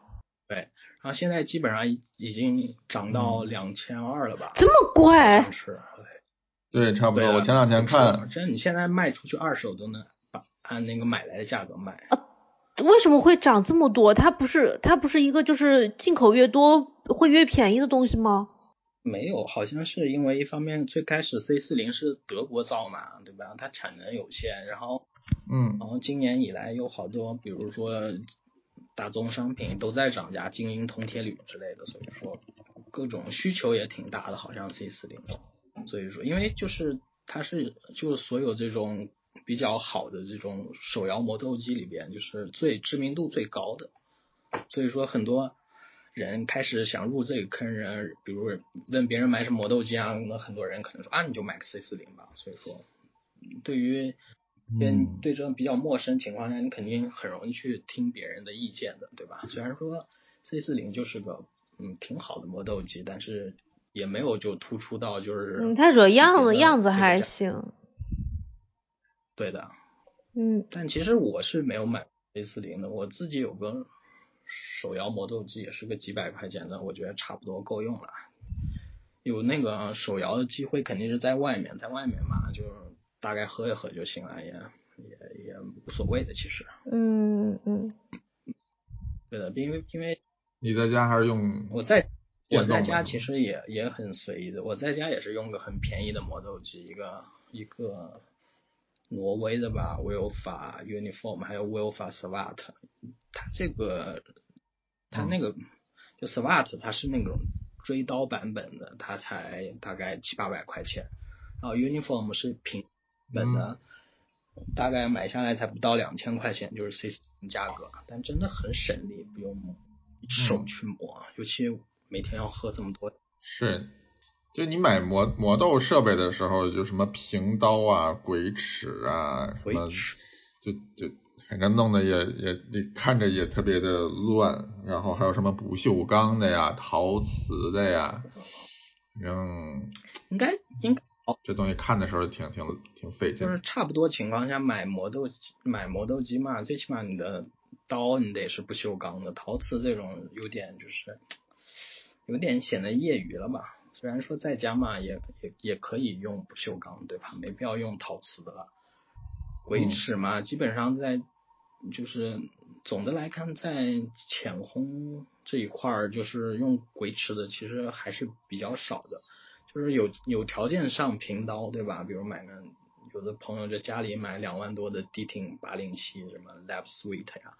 对
然后现在基本上已已经涨到两千二了吧？
这么贵
是。
对，差不多。
啊
我前两天看，
真你现在卖出去二手都能把按那个买来的价格卖。
啊为什么会涨这么多？它不是它不是一个就是进口越多会越便宜的东西吗？
没有，好像是因为一方面最开始 C 四零是德国造嘛，对吧？它产能有限，然后
嗯
然后今年以来有好多，比如说大宗商品都在涨价，金银铜铁铝之类的，所以说各种需求也挺大的，好像 C 四零。所以说，因为就是它是就是所有这种比较好的这种手摇磨豆机里边，就是最知名度最高的，所以说很多人开始想入这个坑人，比如问别人买什么磨豆机啊，那很多人可能说啊你就买个 C 四零吧。所以说，对于跟
嗯
对这种比较陌生情况下，你肯定很容易去听别人的意见的，对吧？虽然说 C 四零就是个嗯挺好的磨豆机，但是也没有就突出到就是
嗯，它主要样子样子还行，
对的。
嗯，
但其实我是没有买 A 四零的，我自己有个手摇磨豆机，也是个几百块钱的，我觉得差不多够用了。有那个手摇的机会肯定是在外面，在外面嘛，就是大概喝一喝就行了，也也也无所谓的。其实，
嗯嗯，
对的，因为因为
你在家还是用？
我在我在家其实也也很随意的，我在家也是用个很便宜的磨豆机，一个一个挪威的吧 w i l f a Uniform，还有 w i l f a Swat，它这个它那个、就 Swat 它是那种锥刀版本的，它才大概七八百块钱，然后 Uniform 是平本的。大概买下来才不到两千块钱，就是 C 价格，但真的很省力，不用手去磨，尤其每天要喝这么多。
是，就你买磨磨豆设备的时候，就什么平刀啊、鬼尺啊，什么就就反正弄得也也你看着也特别的乱，然后还有什么不锈钢的呀、陶瓷的呀，反正
应该应该
这东西看的时候挺挺挺费劲
就。是差不多情况下买磨豆买磨豆机嘛，最起码你的刀你得是不锈钢的，陶瓷这种有点就是有点显得业余了吧。虽然说在家嘛，也也也可以用不锈钢，对吧？没必要用陶瓷的了。鬼尺嘛，基本上在就是总的来看，在浅烘这一块儿，就是用鬼尺的其实还是比较少的。就是有有条件上平刀，对吧？比如买个有的朋友在家里买两万多的 DTIN 八零七，什么 Lab Suite 呀，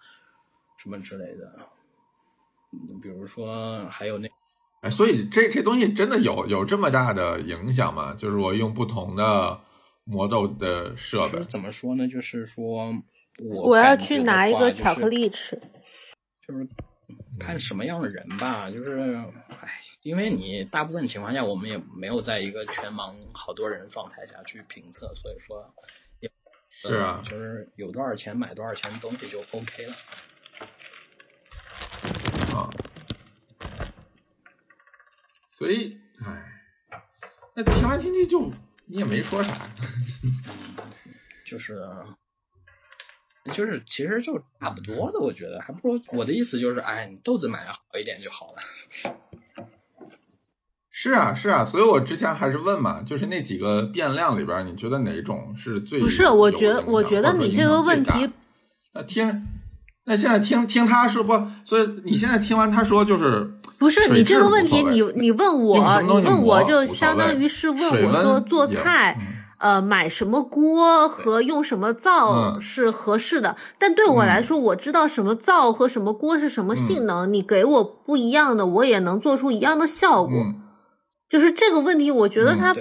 什么之类的。嗯，比如说还有那
哎，所以这这东西真的有有这么大的影响吗？就是我用不同的魔豆的设备，
怎么说呢？就是说我
我要去拿一个巧克力吃。
就是看什么样的人吧，就是，哎，因为你大部分情况下我们也没有在一个全盲好多人状态下去评测，所以说也
是啊
呃就是有多少钱买多少钱的东西就 OK 了。
啊，所以，哎，那听来听去就你也没说啥，[laughs]
就是就是其实就差不多的，我觉得还不如我的意思就是，哎，你豆子买的好一点就好了。
是啊是啊，所以我之前还是问嘛，就是那几个变量里边，你觉得哪种是最
不是，我觉得我觉得你这个问题
那听，那现在听听他说不，所以你现在听完他说就是
不是你这个问题，你你问我你问我就相当于是问我说做菜，
嗯
呃，买什么锅和用什么灶
嗯
是合适的。但对我来说，我知道什么灶和什么锅是什么性能，你给我不一样的，我也能做出一样的效果。
嗯，
就是这个问题，我觉得
嗯
它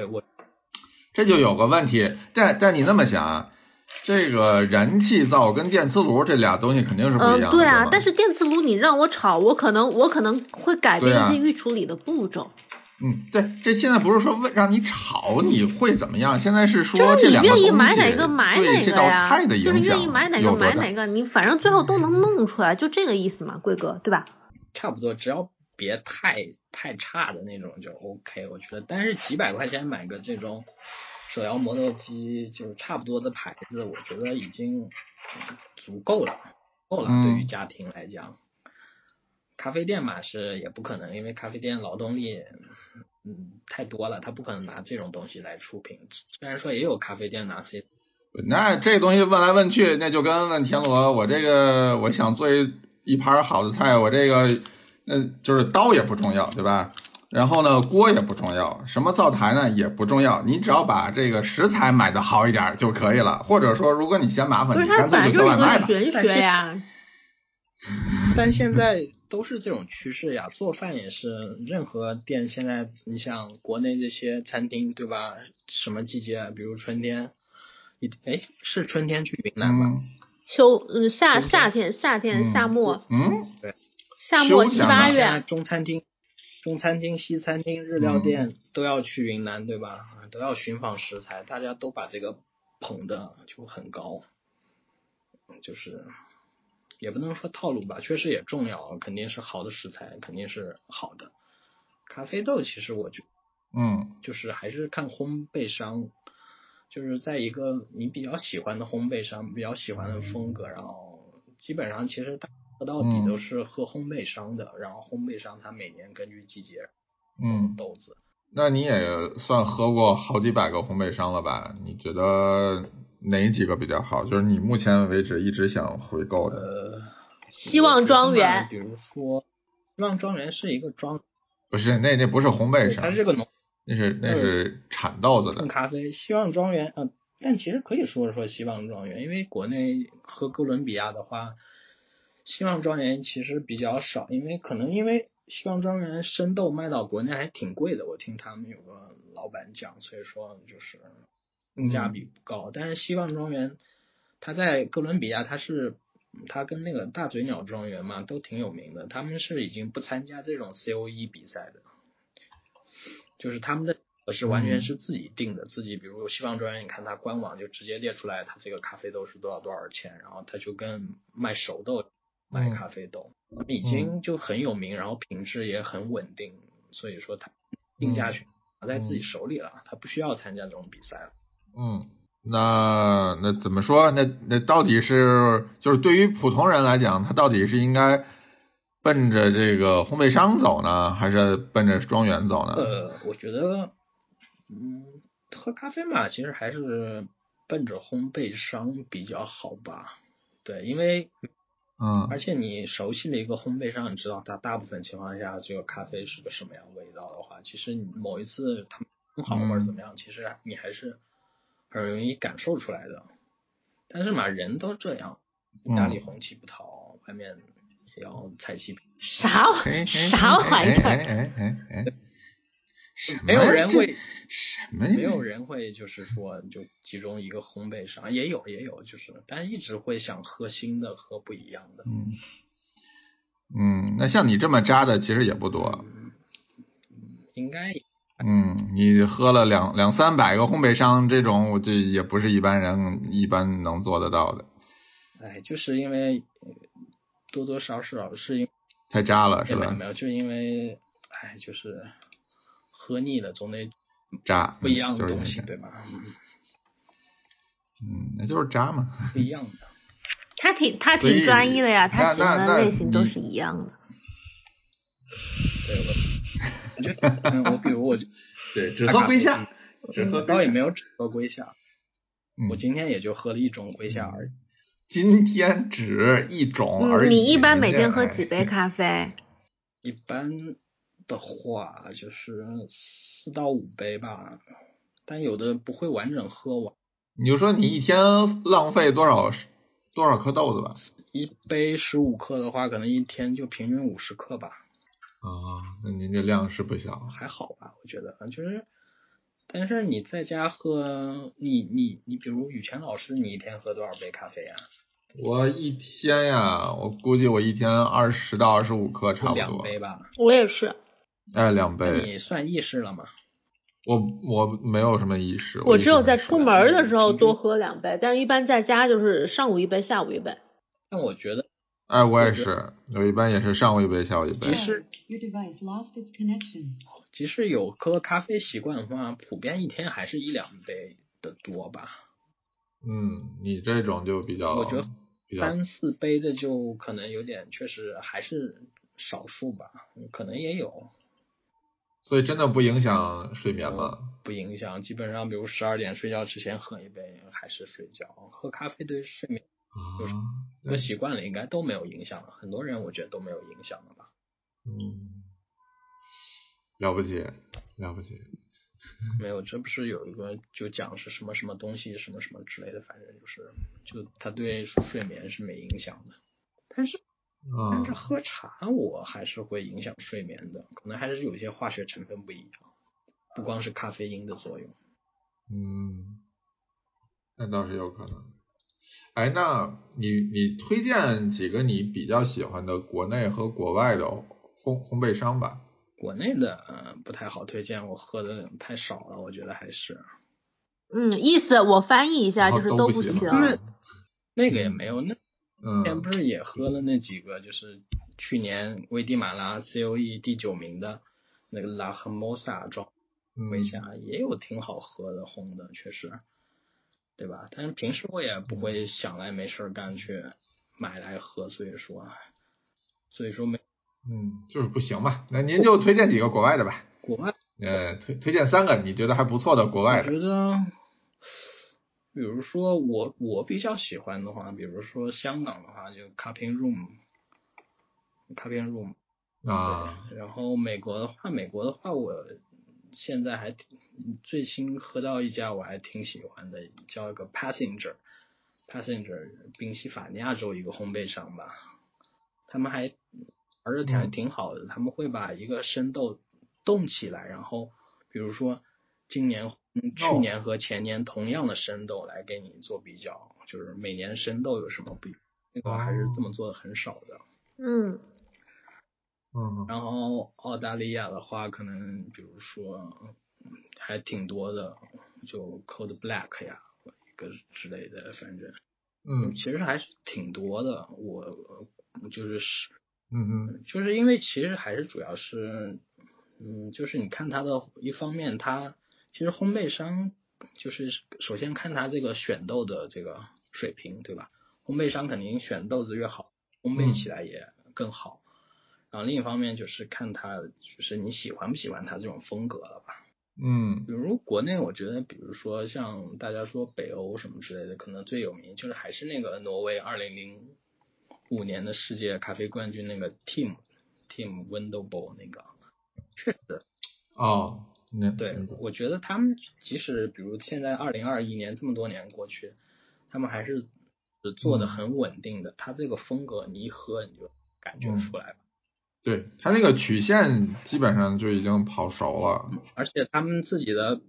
这就有个问题，但但你那么想啊，这个燃气灶跟电磁炉这俩东西肯定是不一
嗯、
样的，
对啊，但是电磁炉你让我炒，我可能我可能会改变一些预处理的步骤。
嗯，对，这现在不是说为让你炒你会怎么样，现在是说这两个东西
愿意买哪个买哪
对这道
个呀，
菜的
就是
影响
愿意买哪个买哪个，你反正最后都能 [laughs] 弄出来，就这个意思嘛，贵哥，对吧？
差不多，只要别太太差的那种就 OK，我觉得。但是几百块钱买个这种手摇磨豆机，就是差不多的牌子，我觉得已经嗯足够了，够了。
嗯
对于家庭来讲，咖啡店嘛是也不可能，因为咖啡店劳动力嗯太多了，他不可能拿这种东西来出品。虽然说也有咖啡店拿 C
那这东西问来问去，那就跟问田螺，我这个我想做一一盘好的菜，我这个嗯，就是刀也不重要，对吧？然后呢，锅也不重要，什么灶台呢也不重要，你只要把这个食材买的好一点就可以了。或者说，如果你嫌麻烦，你干脆
本来就
叫外卖吧。
玄学呀。[laughs]
但现在都是这种趋势呀，做饭也是，任何店现在，你像国内这些餐厅，对吧？什么季节啊？比如春天，一哎是春天去云南吗？
嗯
秋嗯夏夏天夏天
嗯
夏末
嗯对，
夏末七八月，
中餐厅、中餐厅、西餐厅、日
嗯
料店都要去云南，对吧？都要寻访食材，大家都把这个捧的就很高，就是也不能说套路吧，确实也重要，肯定是好的食材，肯定是好的。咖啡豆其实我觉
嗯
就是还是看烘焙商，就是在一个你比较喜欢的烘焙商、比较喜欢的风格，然后基本上其实大喝到底
嗯
都是喝烘焙商的，然后烘焙商他每年根据季节
嗯，
豆子，
那你也算喝过好几百个烘焙商了吧？你觉得哪几个比较好？就是你目前为止一直想回购的。
呃，
希望庄园
比如说希望庄园是一个庄，
不是，那那不是烘焙商
它，是个农
那是那是产豆子的。
种咖啡。希望庄园啊、呃但其实可以说说希望庄园，因为国内喝哥伦比亚的话，希望庄园其实比较少，因为可能因为希望庄园生豆卖到国内还挺贵的，我听他们有个老板讲，所以说就是性价比不高。但是希望庄园它在哥伦比亚，它是它跟那个大嘴鸟庄园嘛都挺有名的，他们是已经不参加这种 COE 比赛的，就是他们的。是完全是自己定的，自己比如希望庄园，你看它官网就直接列出来，它这个咖啡豆是多少多少钱，然后它就跟卖熟豆卖咖啡豆，已经就很有名，然后品质也很稳定，所以说他定价权拿在自己手里了，他不需要参加这种比赛了。
嗯，那那怎么说？那那到底是就是对于普通人来讲，他到底是应该奔着这个烘焙商走呢，还是奔着庄园走呢？
呃，我觉得，嗯，喝咖啡嘛，其实还是奔着烘焙商比较好吧。对，因为
嗯
而且你熟悉了一个烘焙商，你知道它大部分情况下这个咖啡是个什么样味道的话，其实你某一次他好或者
嗯
怎么样，其实你还是很容易感受出来的。但是嘛，人都这样，家里
嗯
红旗不讨，外面也要彩旗。
啥啥玩意儿？
哎哎哎哎哎，什么
没有人会
什么呀？
没有人会就是说就集中一个烘焙商，也有也有，就是但是一直会想喝新的，喝不一样的。
嗯嗯，那像你这么渣的其实也不多。
应该
嗯，你喝了两两三百个烘焙商，这种我这也不是一般人一般能做得到的，
哎，就是因为呃多多少少是因
太渣了是吧
没？有，就因为哎，就是喝腻了，总得
渣
不一样的东西，对吧？嗯
嗯，那就是渣嘛。
不一样的。
他挺他挺专一的呀，他喜欢的类型都是一样的。
对我，[laughs] 我比如我就 [laughs]
对，只喝龟下，只喝
倒也没有只喝龟下，
嗯
我今天也就喝了一种龟下而已。
今天只一种而
嗯，
已。
你一般每天喝
哎
几杯咖啡？
一般的话就是四到五杯吧，但有的不会完整喝完。
你就说你一天浪费多少多少颗豆子吧？
一杯十五克的话，可能一天就平均五十克吧，
啊，那您这量是不小。
还好吧？我觉得就是，但是你在家喝，你你你，比如雨前老师，你一天喝多少杯咖啡啊？
我一天呀，我估计我一天二十到二十五克差不多两。
杯吧？
我也是，
哎，两
那
杯。
你算意识了吗？
我我没有什么意识，
我只有在出门的时候多喝两杯，但是一般在家就是上午一杯，下午一杯。
但我觉得
哎，我也是，我一般也是上午一杯，下午一杯。
其实.即使有喝咖啡习惯的话，普遍一天还是一两杯的多吧。
嗯，你这种就比较，
我觉得三四杯的就可能有点，确实还是少数吧，可能也有
所以真的不影响睡眠吗？
不影响。基本上，比如十二点睡觉之前喝一杯，还是睡觉。喝咖啡对睡眠就是
啊，
喝习惯了，应该都没有影响了。很多人我觉得都没有影响了吧。
嗯，了不起，了不起。
没有，这不是有一个就讲是什么什么东西什么什么之类的，反正就是就它对睡眠是没影响的。但是但是
啊，
喝茶我还是会影响睡眠的，可能还是有一些化学成分不一样，不光是咖啡因的作用。
嗯，那倒是有可能。哎，那你你推荐几个你比较喜欢的国内和国外的烘烘焙商吧？
国内的呃不太好推荐，我喝的太少了，我觉得还是
嗯，意思我翻译一下，就是
都不
不行。
那个也没有。那
嗯
天不是也喝了那几个，就是去年危地马拉 COE 第九名的那个拉赫莫萨装
嗯
回家，也有挺好喝的红的，确实，对吧？但是平时我也不会想来没事干去买来喝，所以说，所以说没
嗯，就是不行吧？那您就推荐几个国外的吧。
国外。
呃，推推荐三个你觉得还不错的国外的。
我觉得，比如说我我比较喜欢的话，比如说香港的话，就 Cupping Room，Cupping Room，
啊，
然后美国的话，美国的话，我现在还挺最新喝到一家我还挺喜欢的，叫一个 Passenger，Passenger 宾夕法尼亚州一个烘焙商吧，他们还玩的挺挺好的，他们会把一个生豆冻起来，然后比如说今年、嗯去
哦
年和前年同样的深豆来给你做比较，就是每年深豆有什么不一样，那个还是这么做的很少的。
嗯，
嗯
然后澳大利亚的话，可能比如说嗯还挺多的，就 Cold Black 呀，一个之类的，反正
嗯
其实还是挺多的。我呃就是是
嗯嗯
就是因为其实还是主要是，嗯，就是你看它的一方面，它其实烘焙商就是首先看他这个选豆的这个水平，对吧？烘焙商肯定选豆子越好，烘焙起来也更好。然后另一方面就是看他，就是你喜欢不喜欢他这种风格了吧？
嗯
比如国内，我觉得，比如说像大家说北欧什么之类的，可能最有名就是还是那个挪威二零零五年的世界咖啡冠军那个 Team Team Window Bowl 那个，确实
哦，嗯，
对，我觉得他们即使比如现在二零二一年这么多年过去，他们还是做的很稳定的。他这个风格你一喝你就感觉出来了。
对他那个曲线基本上就已经跑熟了，
而且他们自己的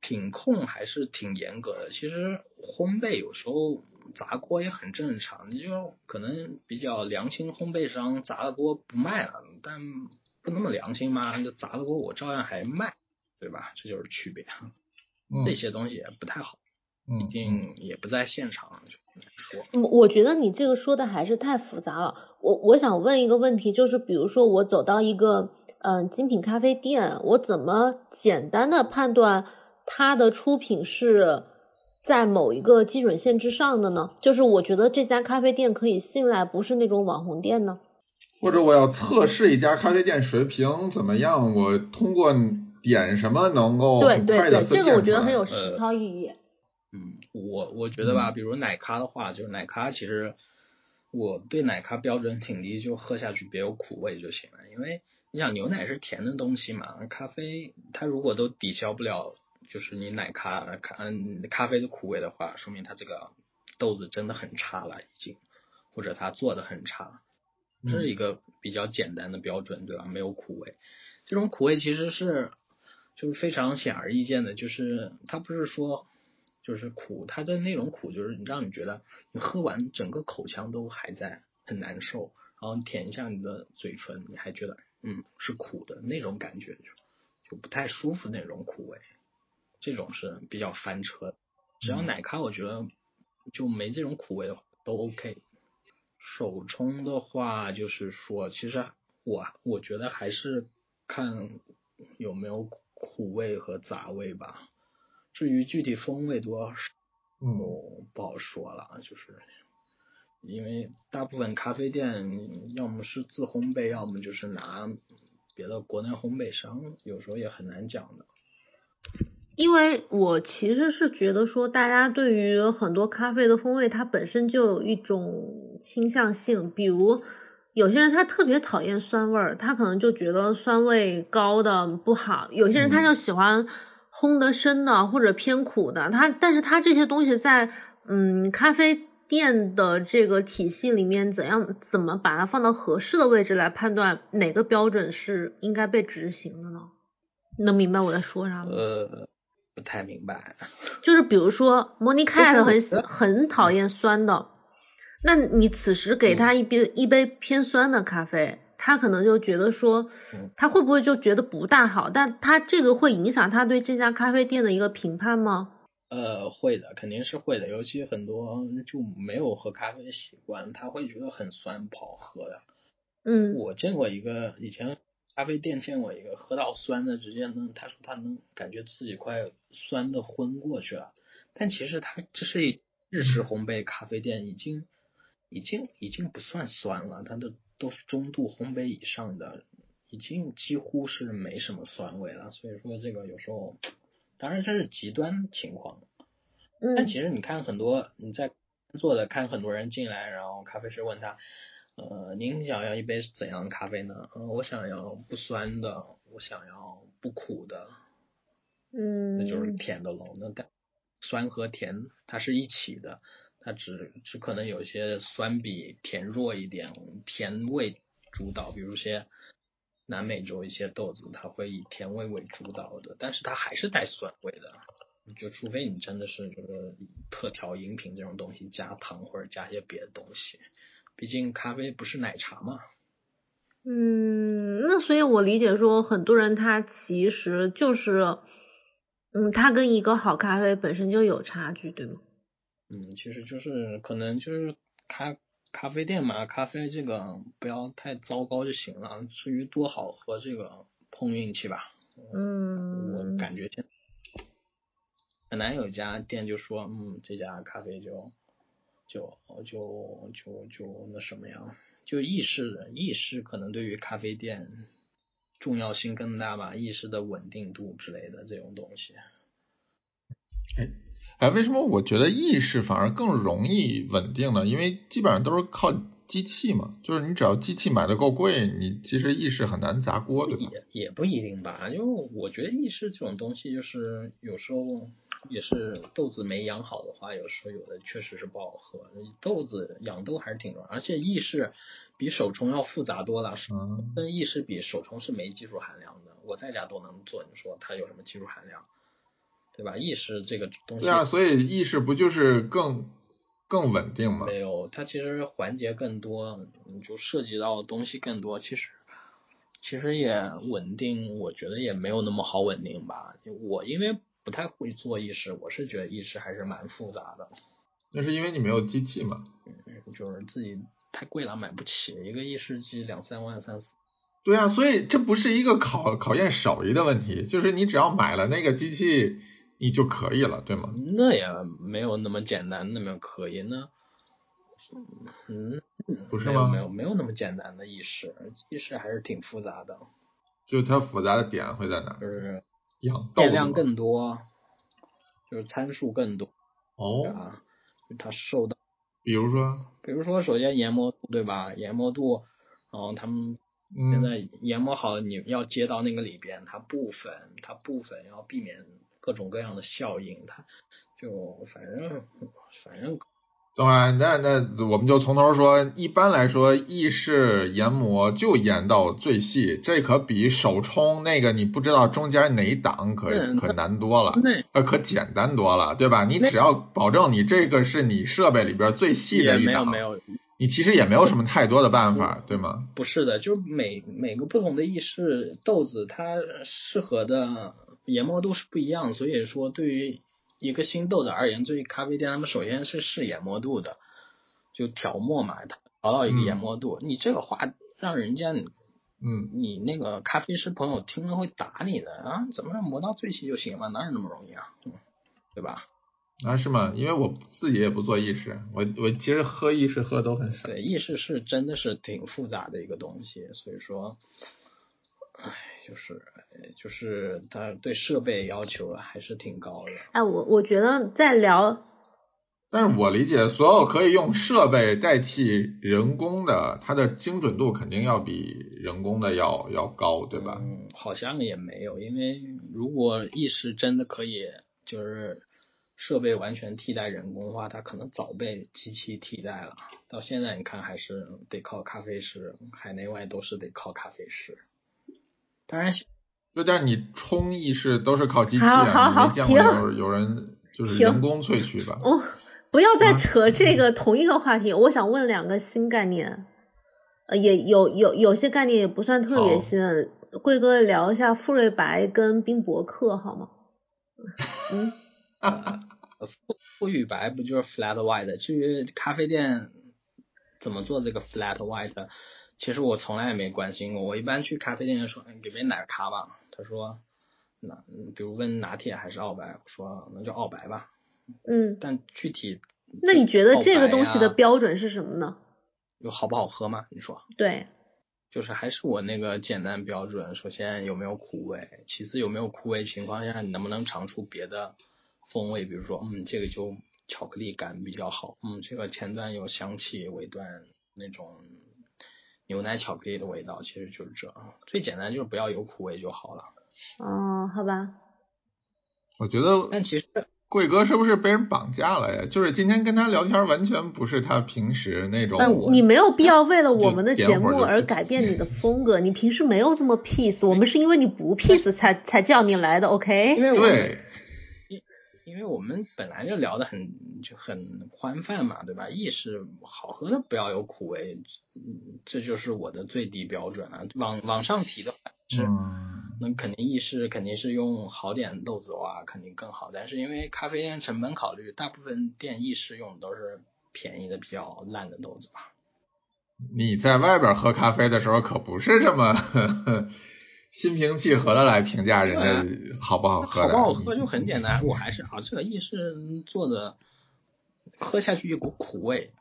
品控还是挺严格的。其实烘焙有时候砸锅也很正常，你就可能比较良心烘焙商砸了锅不卖了，但不那么良心嘛，就砸了锅我照样还卖，对吧？这就是区别。
嗯
这些东西也不太好，
嗯
毕竟也不在现场就很难说。
我我觉得你这个说的还是太复杂了。我我想问一个问题，就是比如说我走到一个嗯、呃精品咖啡店，我怎么简单的判断它的出品是在某一个基准线之上的呢？就是我觉得这家咖啡店可以信赖，不是那种网红店呢？
或者我要测试一家咖啡店水平怎么样，我通过点什么能够
对对对，这个我觉得很有
呃
实操意义。
嗯，我我觉得吧，比如奶咖的话，就是奶咖其实我对奶咖标准挺低，就喝下去别有苦味就行了。因为你想牛奶是甜的东西嘛，咖啡它如果都抵消不了，就是你奶咖咖嗯咖啡的苦味的话，说明它这个豆子真的很差了已经，或者它做的很差，这是一个比较简单的标准，对吧？没有苦味，这种苦味其实是就是非常显而易见的，就是它不是说。就是苦，它的那种苦就是让你觉得你喝完整个口腔都还在很难受，然后你舔一下你的嘴唇，你还觉得嗯是苦的那种感觉，就就不太舒服那种苦味，这种是比较翻车的。只要奶咖，我觉得就没这种苦味的话都 OK。手冲的话，就是说，其实我我觉得还是看有没有苦味和杂味吧。至于具体风味多少，
嗯
我不好说了，就是因为大部分咖啡店要么是自烘焙，要么就是拿别的国内烘焙商，有时候也很难讲的。
因为我其实是觉得说，大家对于很多咖啡的风味，它本身就有一种倾向性。比如，有些人他特别讨厌酸味儿，他可能就觉得酸味高的不好；有些人他就喜欢烘的深的或者偏苦的。他，但是他这些东西在嗯咖啡店的这个体系里面，怎样怎么把它放到合适的位置来判断哪个标准是应该被执行的呢？能明白我在说啥吗？
呃，不太明白。[laughs]
就是比如说，莫妮凯特很很讨厌酸的，那你此时给他
嗯
一杯、一杯偏酸的咖啡，他可能就觉得说
嗯，
他会不会就觉得不大好？但他这个会影响他对这家咖啡店的一个评判吗？
呃，会的，肯定是会的。尤其很多就没有喝咖啡习惯，他会觉得很酸，不好喝的。
嗯
我见过一个以前咖啡店见过一个喝到酸的，直接能他说他能感觉自己快酸的昏过去了。但其实他这是一日式烘焙咖啡店，已经已经已经不算酸了，它的都是中度烘焙以上的，已经几乎是没什么酸味了。所以说这个有时候，当然这是极端情况。但
嗯
其实你看很多你在做的看很多人进来，然后咖啡师问他，呃，您想要一杯怎样的咖啡呢？呃，我想要不酸的，我想要不苦的，
嗯，
那就是甜的喽。那但酸和甜它是一起的，它只只可能有些酸比甜弱一点，甜味主导，比如些南美洲一些豆子，它会以甜味为主导的，但是它还是带酸味的。就除非你真的是这个特调饮品这种东西加糖或者加一些别的东西，毕竟咖啡不是奶茶嘛。
嗯，那所以我理解说，很多人他其实就是，嗯，他跟一个好咖啡本身就有差距，对吗？
嗯，其实就是可能就是咖咖啡店嘛，咖啡这个不要太糟糕就行了。至于多好喝，这个碰运气吧。
嗯，
我感觉现很难有一家店就说，嗯，这家咖啡就就就就就那什么样，就意式的意式可能对于咖啡店重要性更大吧，意识的稳定度之类的这种东西。
哎，为什么我觉得意式反而更容易稳定呢？因为基本上都是靠机器嘛，就是你只要机器买的够贵，你其实意式很难砸锅，对吧？
也也不一定吧，因为我觉得意式这种东西，就是有时候也是豆子没养好的话，有时候有的确实是不好喝。豆子养豆还是挺重要，而且意式比手冲要复杂多了。
嗯，
跟意式比，手冲是没技术含量的，我在家都能做，你说它有什么技术含量？对吧？意识这个东西，
对啊，所以意识不就是更更稳定吗？
没有，它其实环节更多，你就涉及到的东西更多。其实其实也稳定，我觉得也没有那么好稳定吧。我因为不太会做意识，我是觉得意识还是蛮复杂的。
那是因为你没有机器嘛？
嗯，就是自己太贵了，买不起一个意识机两三万三四。
对啊，所以这不是一个考考验手艺的问题，就是你只要买了那个机器。你就可以了，对吗？
那也没有那么简单，那么可以呢？嗯，
不是吗？
没有，没有那么简单的意识，意识还是挺复杂的。
就是它复杂的点会在哪？
就是
养
变量更多，就是参数更多。
哦。
啊，它受到，
比如说，
比如说，首先研磨度，对吧？研磨度，然后他们现在研磨好，你要接到那个里边，它部分，它部分要避免。各种各样的效应，它就反正反正，
当然，那那我们就从头说。一般来说，意式研磨就研到最细，这可比手冲那个你不知道中间哪一档可可难多了，呃，可简单多了，对吧？你只要保证你这个是你设备里边最细的一档，
没有，
你其实也没有什么太多的办法，对吗？
不是的，就是每每个不同的意式豆子，它适合的。研磨度是不一样，所以说对于一个新豆子而言，对于咖啡店，他们首先是试研磨度的，就调磨嘛，调到一个研磨度。你这个话让人家，
嗯，
你那个咖啡师朋友听了会打你的啊！怎么磨到最细就行了？哪有那么容易啊？嗯对吧？
啊，是吗？因为我自己也不做意式，我我其实喝意式喝都很少。
对，意式是真的是挺复杂的一个东西，所以说，唉。就是，就是他对设备要求还是挺高的。
哎，我我觉得在聊，
但是我理解，所有可以用设备代替人工的，它的精准度肯定要比人工的要要高，对吧？
嗯，好像也没有，因为如果意识真的可以，就是设备完全替代人工的话，它可能早被机器替代了。到现在你看，还是得靠咖啡师，海内外都是得靠咖啡师。当然，
就但你冲意式都是靠机器啊，没见过有有人就是人工萃取吧？
哦，不要再扯这个同一个话题。我想问两个新概念，呃，也有有有些概念也不算特别新。贵哥聊一下富瑞白跟冰博客好吗？嗯，[laughs]
馥芮白不就是 flat white？至于咖啡店怎么做这个 flat white？其实我从来也没关心过。我一般去咖啡店说：“给杯奶咖吧。”他说：“那比如问拿铁还是澳白？”我说：“那就澳白吧。”
嗯。
但具体
那你觉得这个东西的标准是什么呢？
有好不好喝吗？你说。
对。
就是还是我那个简单标准。首先有没有苦味，其次有没有苦味情况下你能不能尝出别的风味？比如说，嗯，这个就巧克力感比较好。嗯，这个前段有香气，尾段那种。牛奶巧克力的味道其实就是这，最简单就是不要有苦味就好了。
哦，好吧。
我觉得，
但其实
贵哥是不是被人绑架了呀？就是今天跟他聊天完全不是他平时那种。
你没有必要为了我们的节目而改变你的风格。你平时没有这么 peace，我们是因为你不 peace 才才叫你来的，OK？
对。
因为我们本来就聊的很就很宽泛嘛，对吧？意式好喝的不要有苦味，这就是我的最低标准了。往往上提的话是，那肯定意式肯定是用好点豆子话肯定更好。但是因为咖啡店成本考虑，大部分店意式用的都是便宜的比较烂的豆子吧。
你在外边喝咖啡的时候可不是这么。心平气和的来评价人家好不好喝，
好不好喝就很简单。我还是啊，这个意式做的喝下去一股苦味，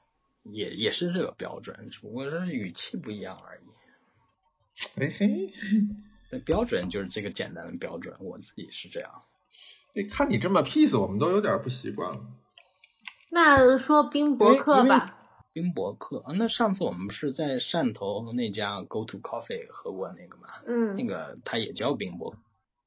也也是这个标准，只不过是语气不一样而已。
哎嘿，[laughs]
那标准就是这个简单的标准，我自己是这样。
哎，看你这么 peace，我们都有点不习惯了。
那说冰博客吧。
冰博客啊，那上次我们不是在汕头那家 Go to Coffee 喝过那个吗？
嗯
那个它也叫冰博，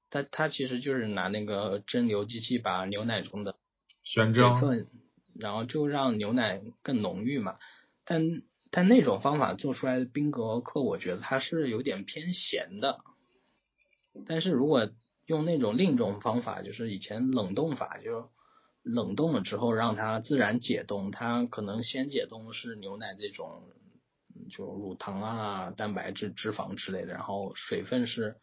它它其实就是拿那个蒸馏机器把牛奶中的水
宣蒸，
分，然后就让牛奶更浓郁嘛。但但那种方法做出来的冰格克，我觉得它是有点偏咸的。但是如果用那种另一种方法，就是以前冷冻法，就冷冻了之后让它自然解冻，它可能先解冻是牛奶这种，嗯就乳糖啊、蛋白质、脂肪之类的，然后水分是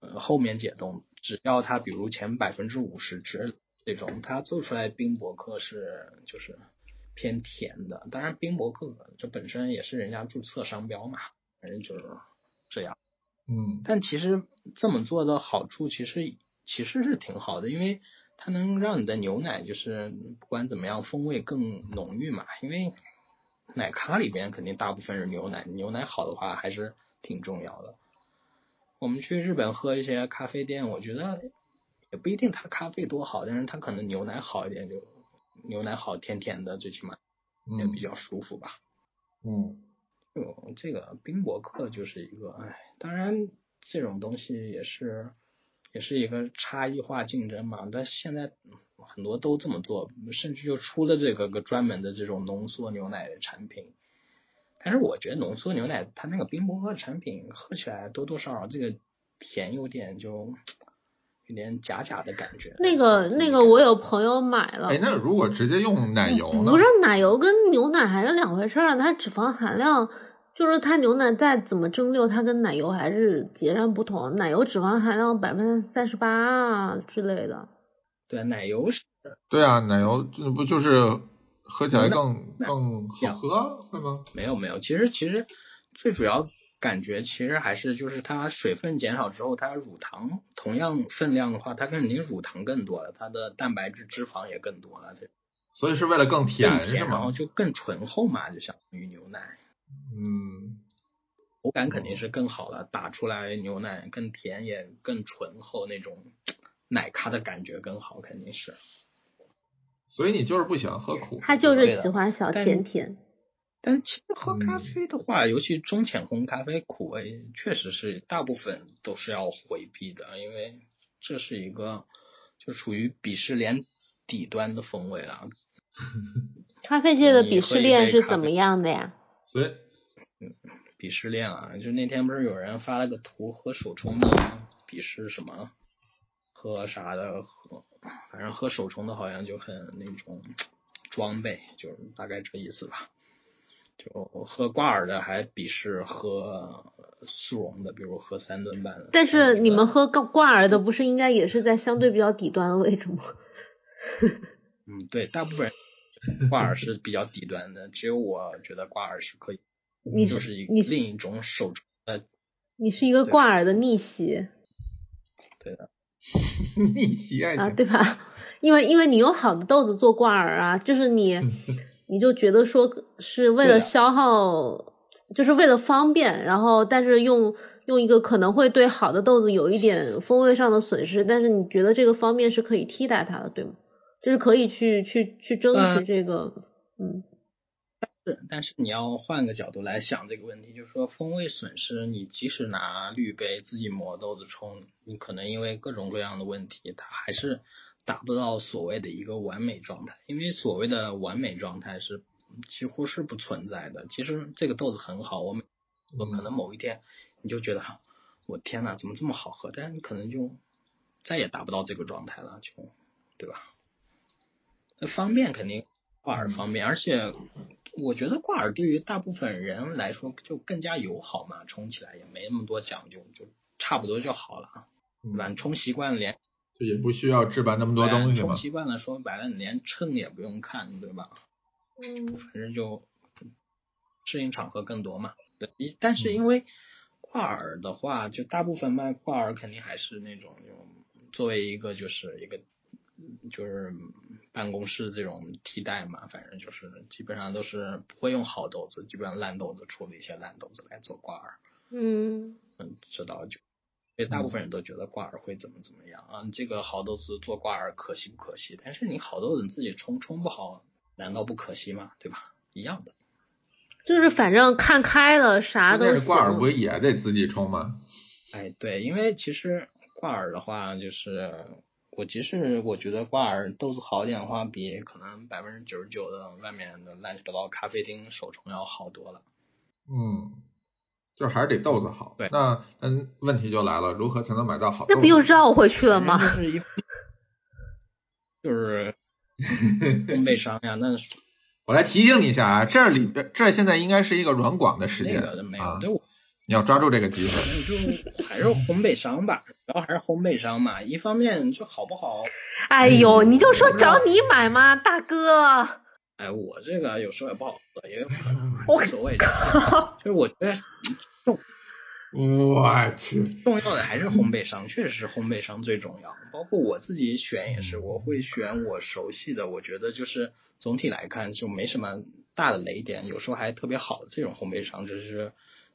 呃后面解冻，只要它比如前百分之五十之这种，它做出来冰博客是就是偏甜的。当然，冰博客这本身也是人家注册商标嘛，反正就是这样。
嗯
但其实这么做的好处其实其实是挺好的，因为它能让你的牛奶就是不管怎么样风味更浓郁嘛。因为奶咖里边肯定大部分是牛奶，牛奶好的话还是挺重要的。我们去日本喝一些咖啡店，我觉得也不一定它咖啡多好，但是它可能牛奶好一点，就牛奶好甜甜的，最起码也比
嗯
较舒服吧。
嗯
就这个冰博客就是一个，哎，当然这种东西也是也是一个差异化竞争嘛。但现在嗯很多都这么做，甚至就出了这个个专门的这种浓缩牛奶的产品。但是我觉得浓缩牛奶它那个冰博客产品喝起来多多少少这个甜有点就有点假假的感觉。
那个那个，我有朋友买了，
哎，那如果直接用奶油呢
不？是奶油跟牛奶还是两回事儿，它脂肪含量就是它牛奶再怎么蒸馏，它跟奶油还是截然不同。奶油脂肪含量百分之三十八啊之类的。
对奶油是
对啊，奶油这不就是喝起来更
那
更好喝，会吗？
没有没有，其实其实最主要感觉其实还是就是它水分减少之后，它乳糖同样分量的话，它肯定乳糖更多了，它的蛋白质、脂肪也更多了，这
所以是为了更
更
甜是
然后
吗？
就更醇厚嘛，就相当于牛奶，
嗯
口感肯定是更好了，打出来牛奶更甜也更醇厚，那种 [tsk] 奶咖的感觉更好，肯定是。
所以你就是不喜欢喝苦，
他就是喜欢小甜甜。
但其实喝咖
嗯
啡的话，尤其中浅烘咖啡苦味，确实是大部分都是要回避的，因为这是一个就处于鄙视链底端的风味了。[laughs]
咖啡界的鄙视链是怎么样的呀？
所以
鄙视链啊，就那天不是有人发了个图，喝手冲的鄙视什么，喝啥的喝，反正喝手冲的好像就很那种装备，就是大概这意思吧。就喝挂耳的还鄙视喝速溶的，比如喝三顿半的。
但是你们
喝。
喝挂挂耳的，不是应该也是在相对比较底端的位置吗？[laughs]
嗯，对，大部分人 [laughs] 挂耳是比较低端的，只有我觉得挂耳是可以，
你
就是一
你
另一种手冲的，
你是一个挂耳的逆袭
对的，[laughs]
逆袭爱
啊，
情，
对吧？因为因为你用好的豆子做挂耳啊，就是你 [laughs] 你就觉得说是为了消耗，就是为了方便，然后但是用用一个可能会对好的豆子有一点风味上的损失，但是你觉得这个方面是可以替代它的，对吗？就是可以去去去争取
嗯
这个，嗯
是，但是你要换个角度来想这个问题，就是说风味损失，你即使拿滤杯自己磨豆子冲，你可能因为各种各样的问题，它还是达不到所谓的一个完美状态，因为所谓的完美状态是几乎是不存在的。其实这个豆子很好，我们我可能某一天你就觉得，我天呐，怎么这么好喝？但是你可能就再也达不到这个状态了，就对吧？那方便肯定挂耳方便，而且我觉得挂耳对于大部分人来说就更加友好嘛，充起来也没那么多讲究，就差不多就好了，对吧？你冲习惯了连
就也不需要置办那么多东西嘛。
冲习惯了，说白了你连秤也不用看，对吧？
嗯
反正就适应场合更多嘛。对，一但是因为挂耳的话，就大部分卖挂耳肯定还是那种用作为一个就是一个就是办公室这种替代嘛，反正就是基本上都是不会用好豆子，基本上烂豆子处理一些烂豆子来做挂耳。
嗯
嗯，知道就。所以大部分人都觉得挂耳会怎么怎么样啊？这个好豆子做挂耳可惜不可惜？但是你好豆子你自己冲冲不好，难道不可惜吗？对吧？一样的。
就是反正看开了，啥都
是挂耳不也得自己冲吗？
哎，对，因为其实挂耳的话，就是我即使我觉得挂耳豆子好一点的话，比可能百分之九十九的外面的乱七八糟咖啡厅手冲要好多了。
嗯，就是还是得豆子好。
对
那嗯，问题就来了，如何才能买到好豆子？
那不又绕回去了吗？
就是一，就是烘焙商呀，那
我来提醒你一下啊，这里边这现在应该是一个软广的时间
那个没有，
啊，
对
要抓住这个机会。
就还是烘焙商吧，主要还是烘焙商嘛。一方面就好不好，
哎呦，
嗯
你就说找你买嘛，大哥。
哎，我这个有时候也不好喝，也有可能 [laughs]
我
无所谓的。就是我觉得重 [laughs]
我去，
重要的还是烘焙商，确实是烘焙商最重要。包括我自己选也是，我会选我熟悉的，我觉得就是总体来看就没什么大的雷点，有时候还特别好的这种烘焙商，就是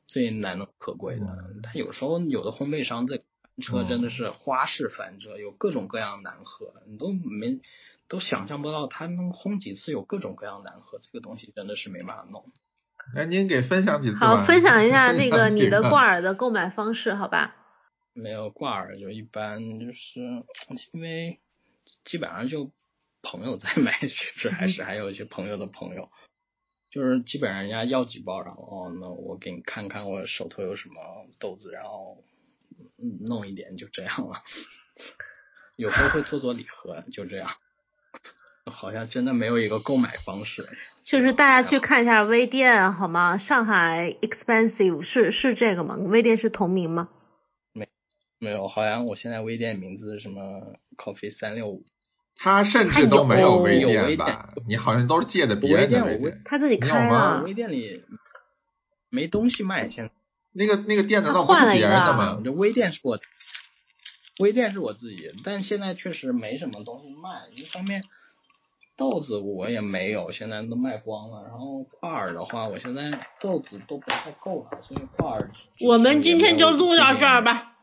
最难能可贵的。它有时候有的烘焙商这车真的是花式翻车，有各种各样难喝，你都没都想象不到他能烘几次有各种各样难喝，这个东西真的是没办法弄。
来您给分享几次吧。
好，分享一下 [laughs] 那个你的挂耳的购买方式，好吧？
没有挂耳就一般，就是因为基本上就朋友在买，[laughs] 其实还是还有一些朋友的朋友，就是基本上人家要几包，然后哦，那我给你看看我手头有什么豆子，然后嗯弄一点就这样了。有时候会做做礼盒，就这样。好像真的没有一个购买方式。
就是大家去看一下微店好吗？上海 expensive 是是这个吗？微店是同名吗？
没有，好像我现在微店名字是什么 Coffee 三六五，
他甚至都没有微店吧？你好像都是借的别人的
微
微店。
他自己开了
微。店里没东西卖，现在。
那个那个店难道不是别人的吗？
这微店是我，微店是我自己，但现在确实没什么东西卖。一方面，豆子我也没有，现在都卖光了。然后挂耳的话，我现在豆子都不太够了，所以挂耳。
我们今天就录到这儿。吧。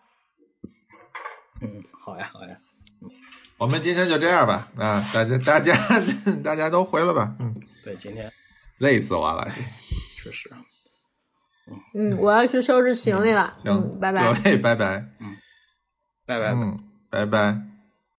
嗯，好呀，好呀。
我们今天就这样吧，啊，大家大家大家都回了吧，嗯，
对，今天
累死我了，
确实。
嗯，我要去收拾行李了。
行，
嗯，拜拜。
各位拜拜，嗯
拜拜。
嗯，拜拜。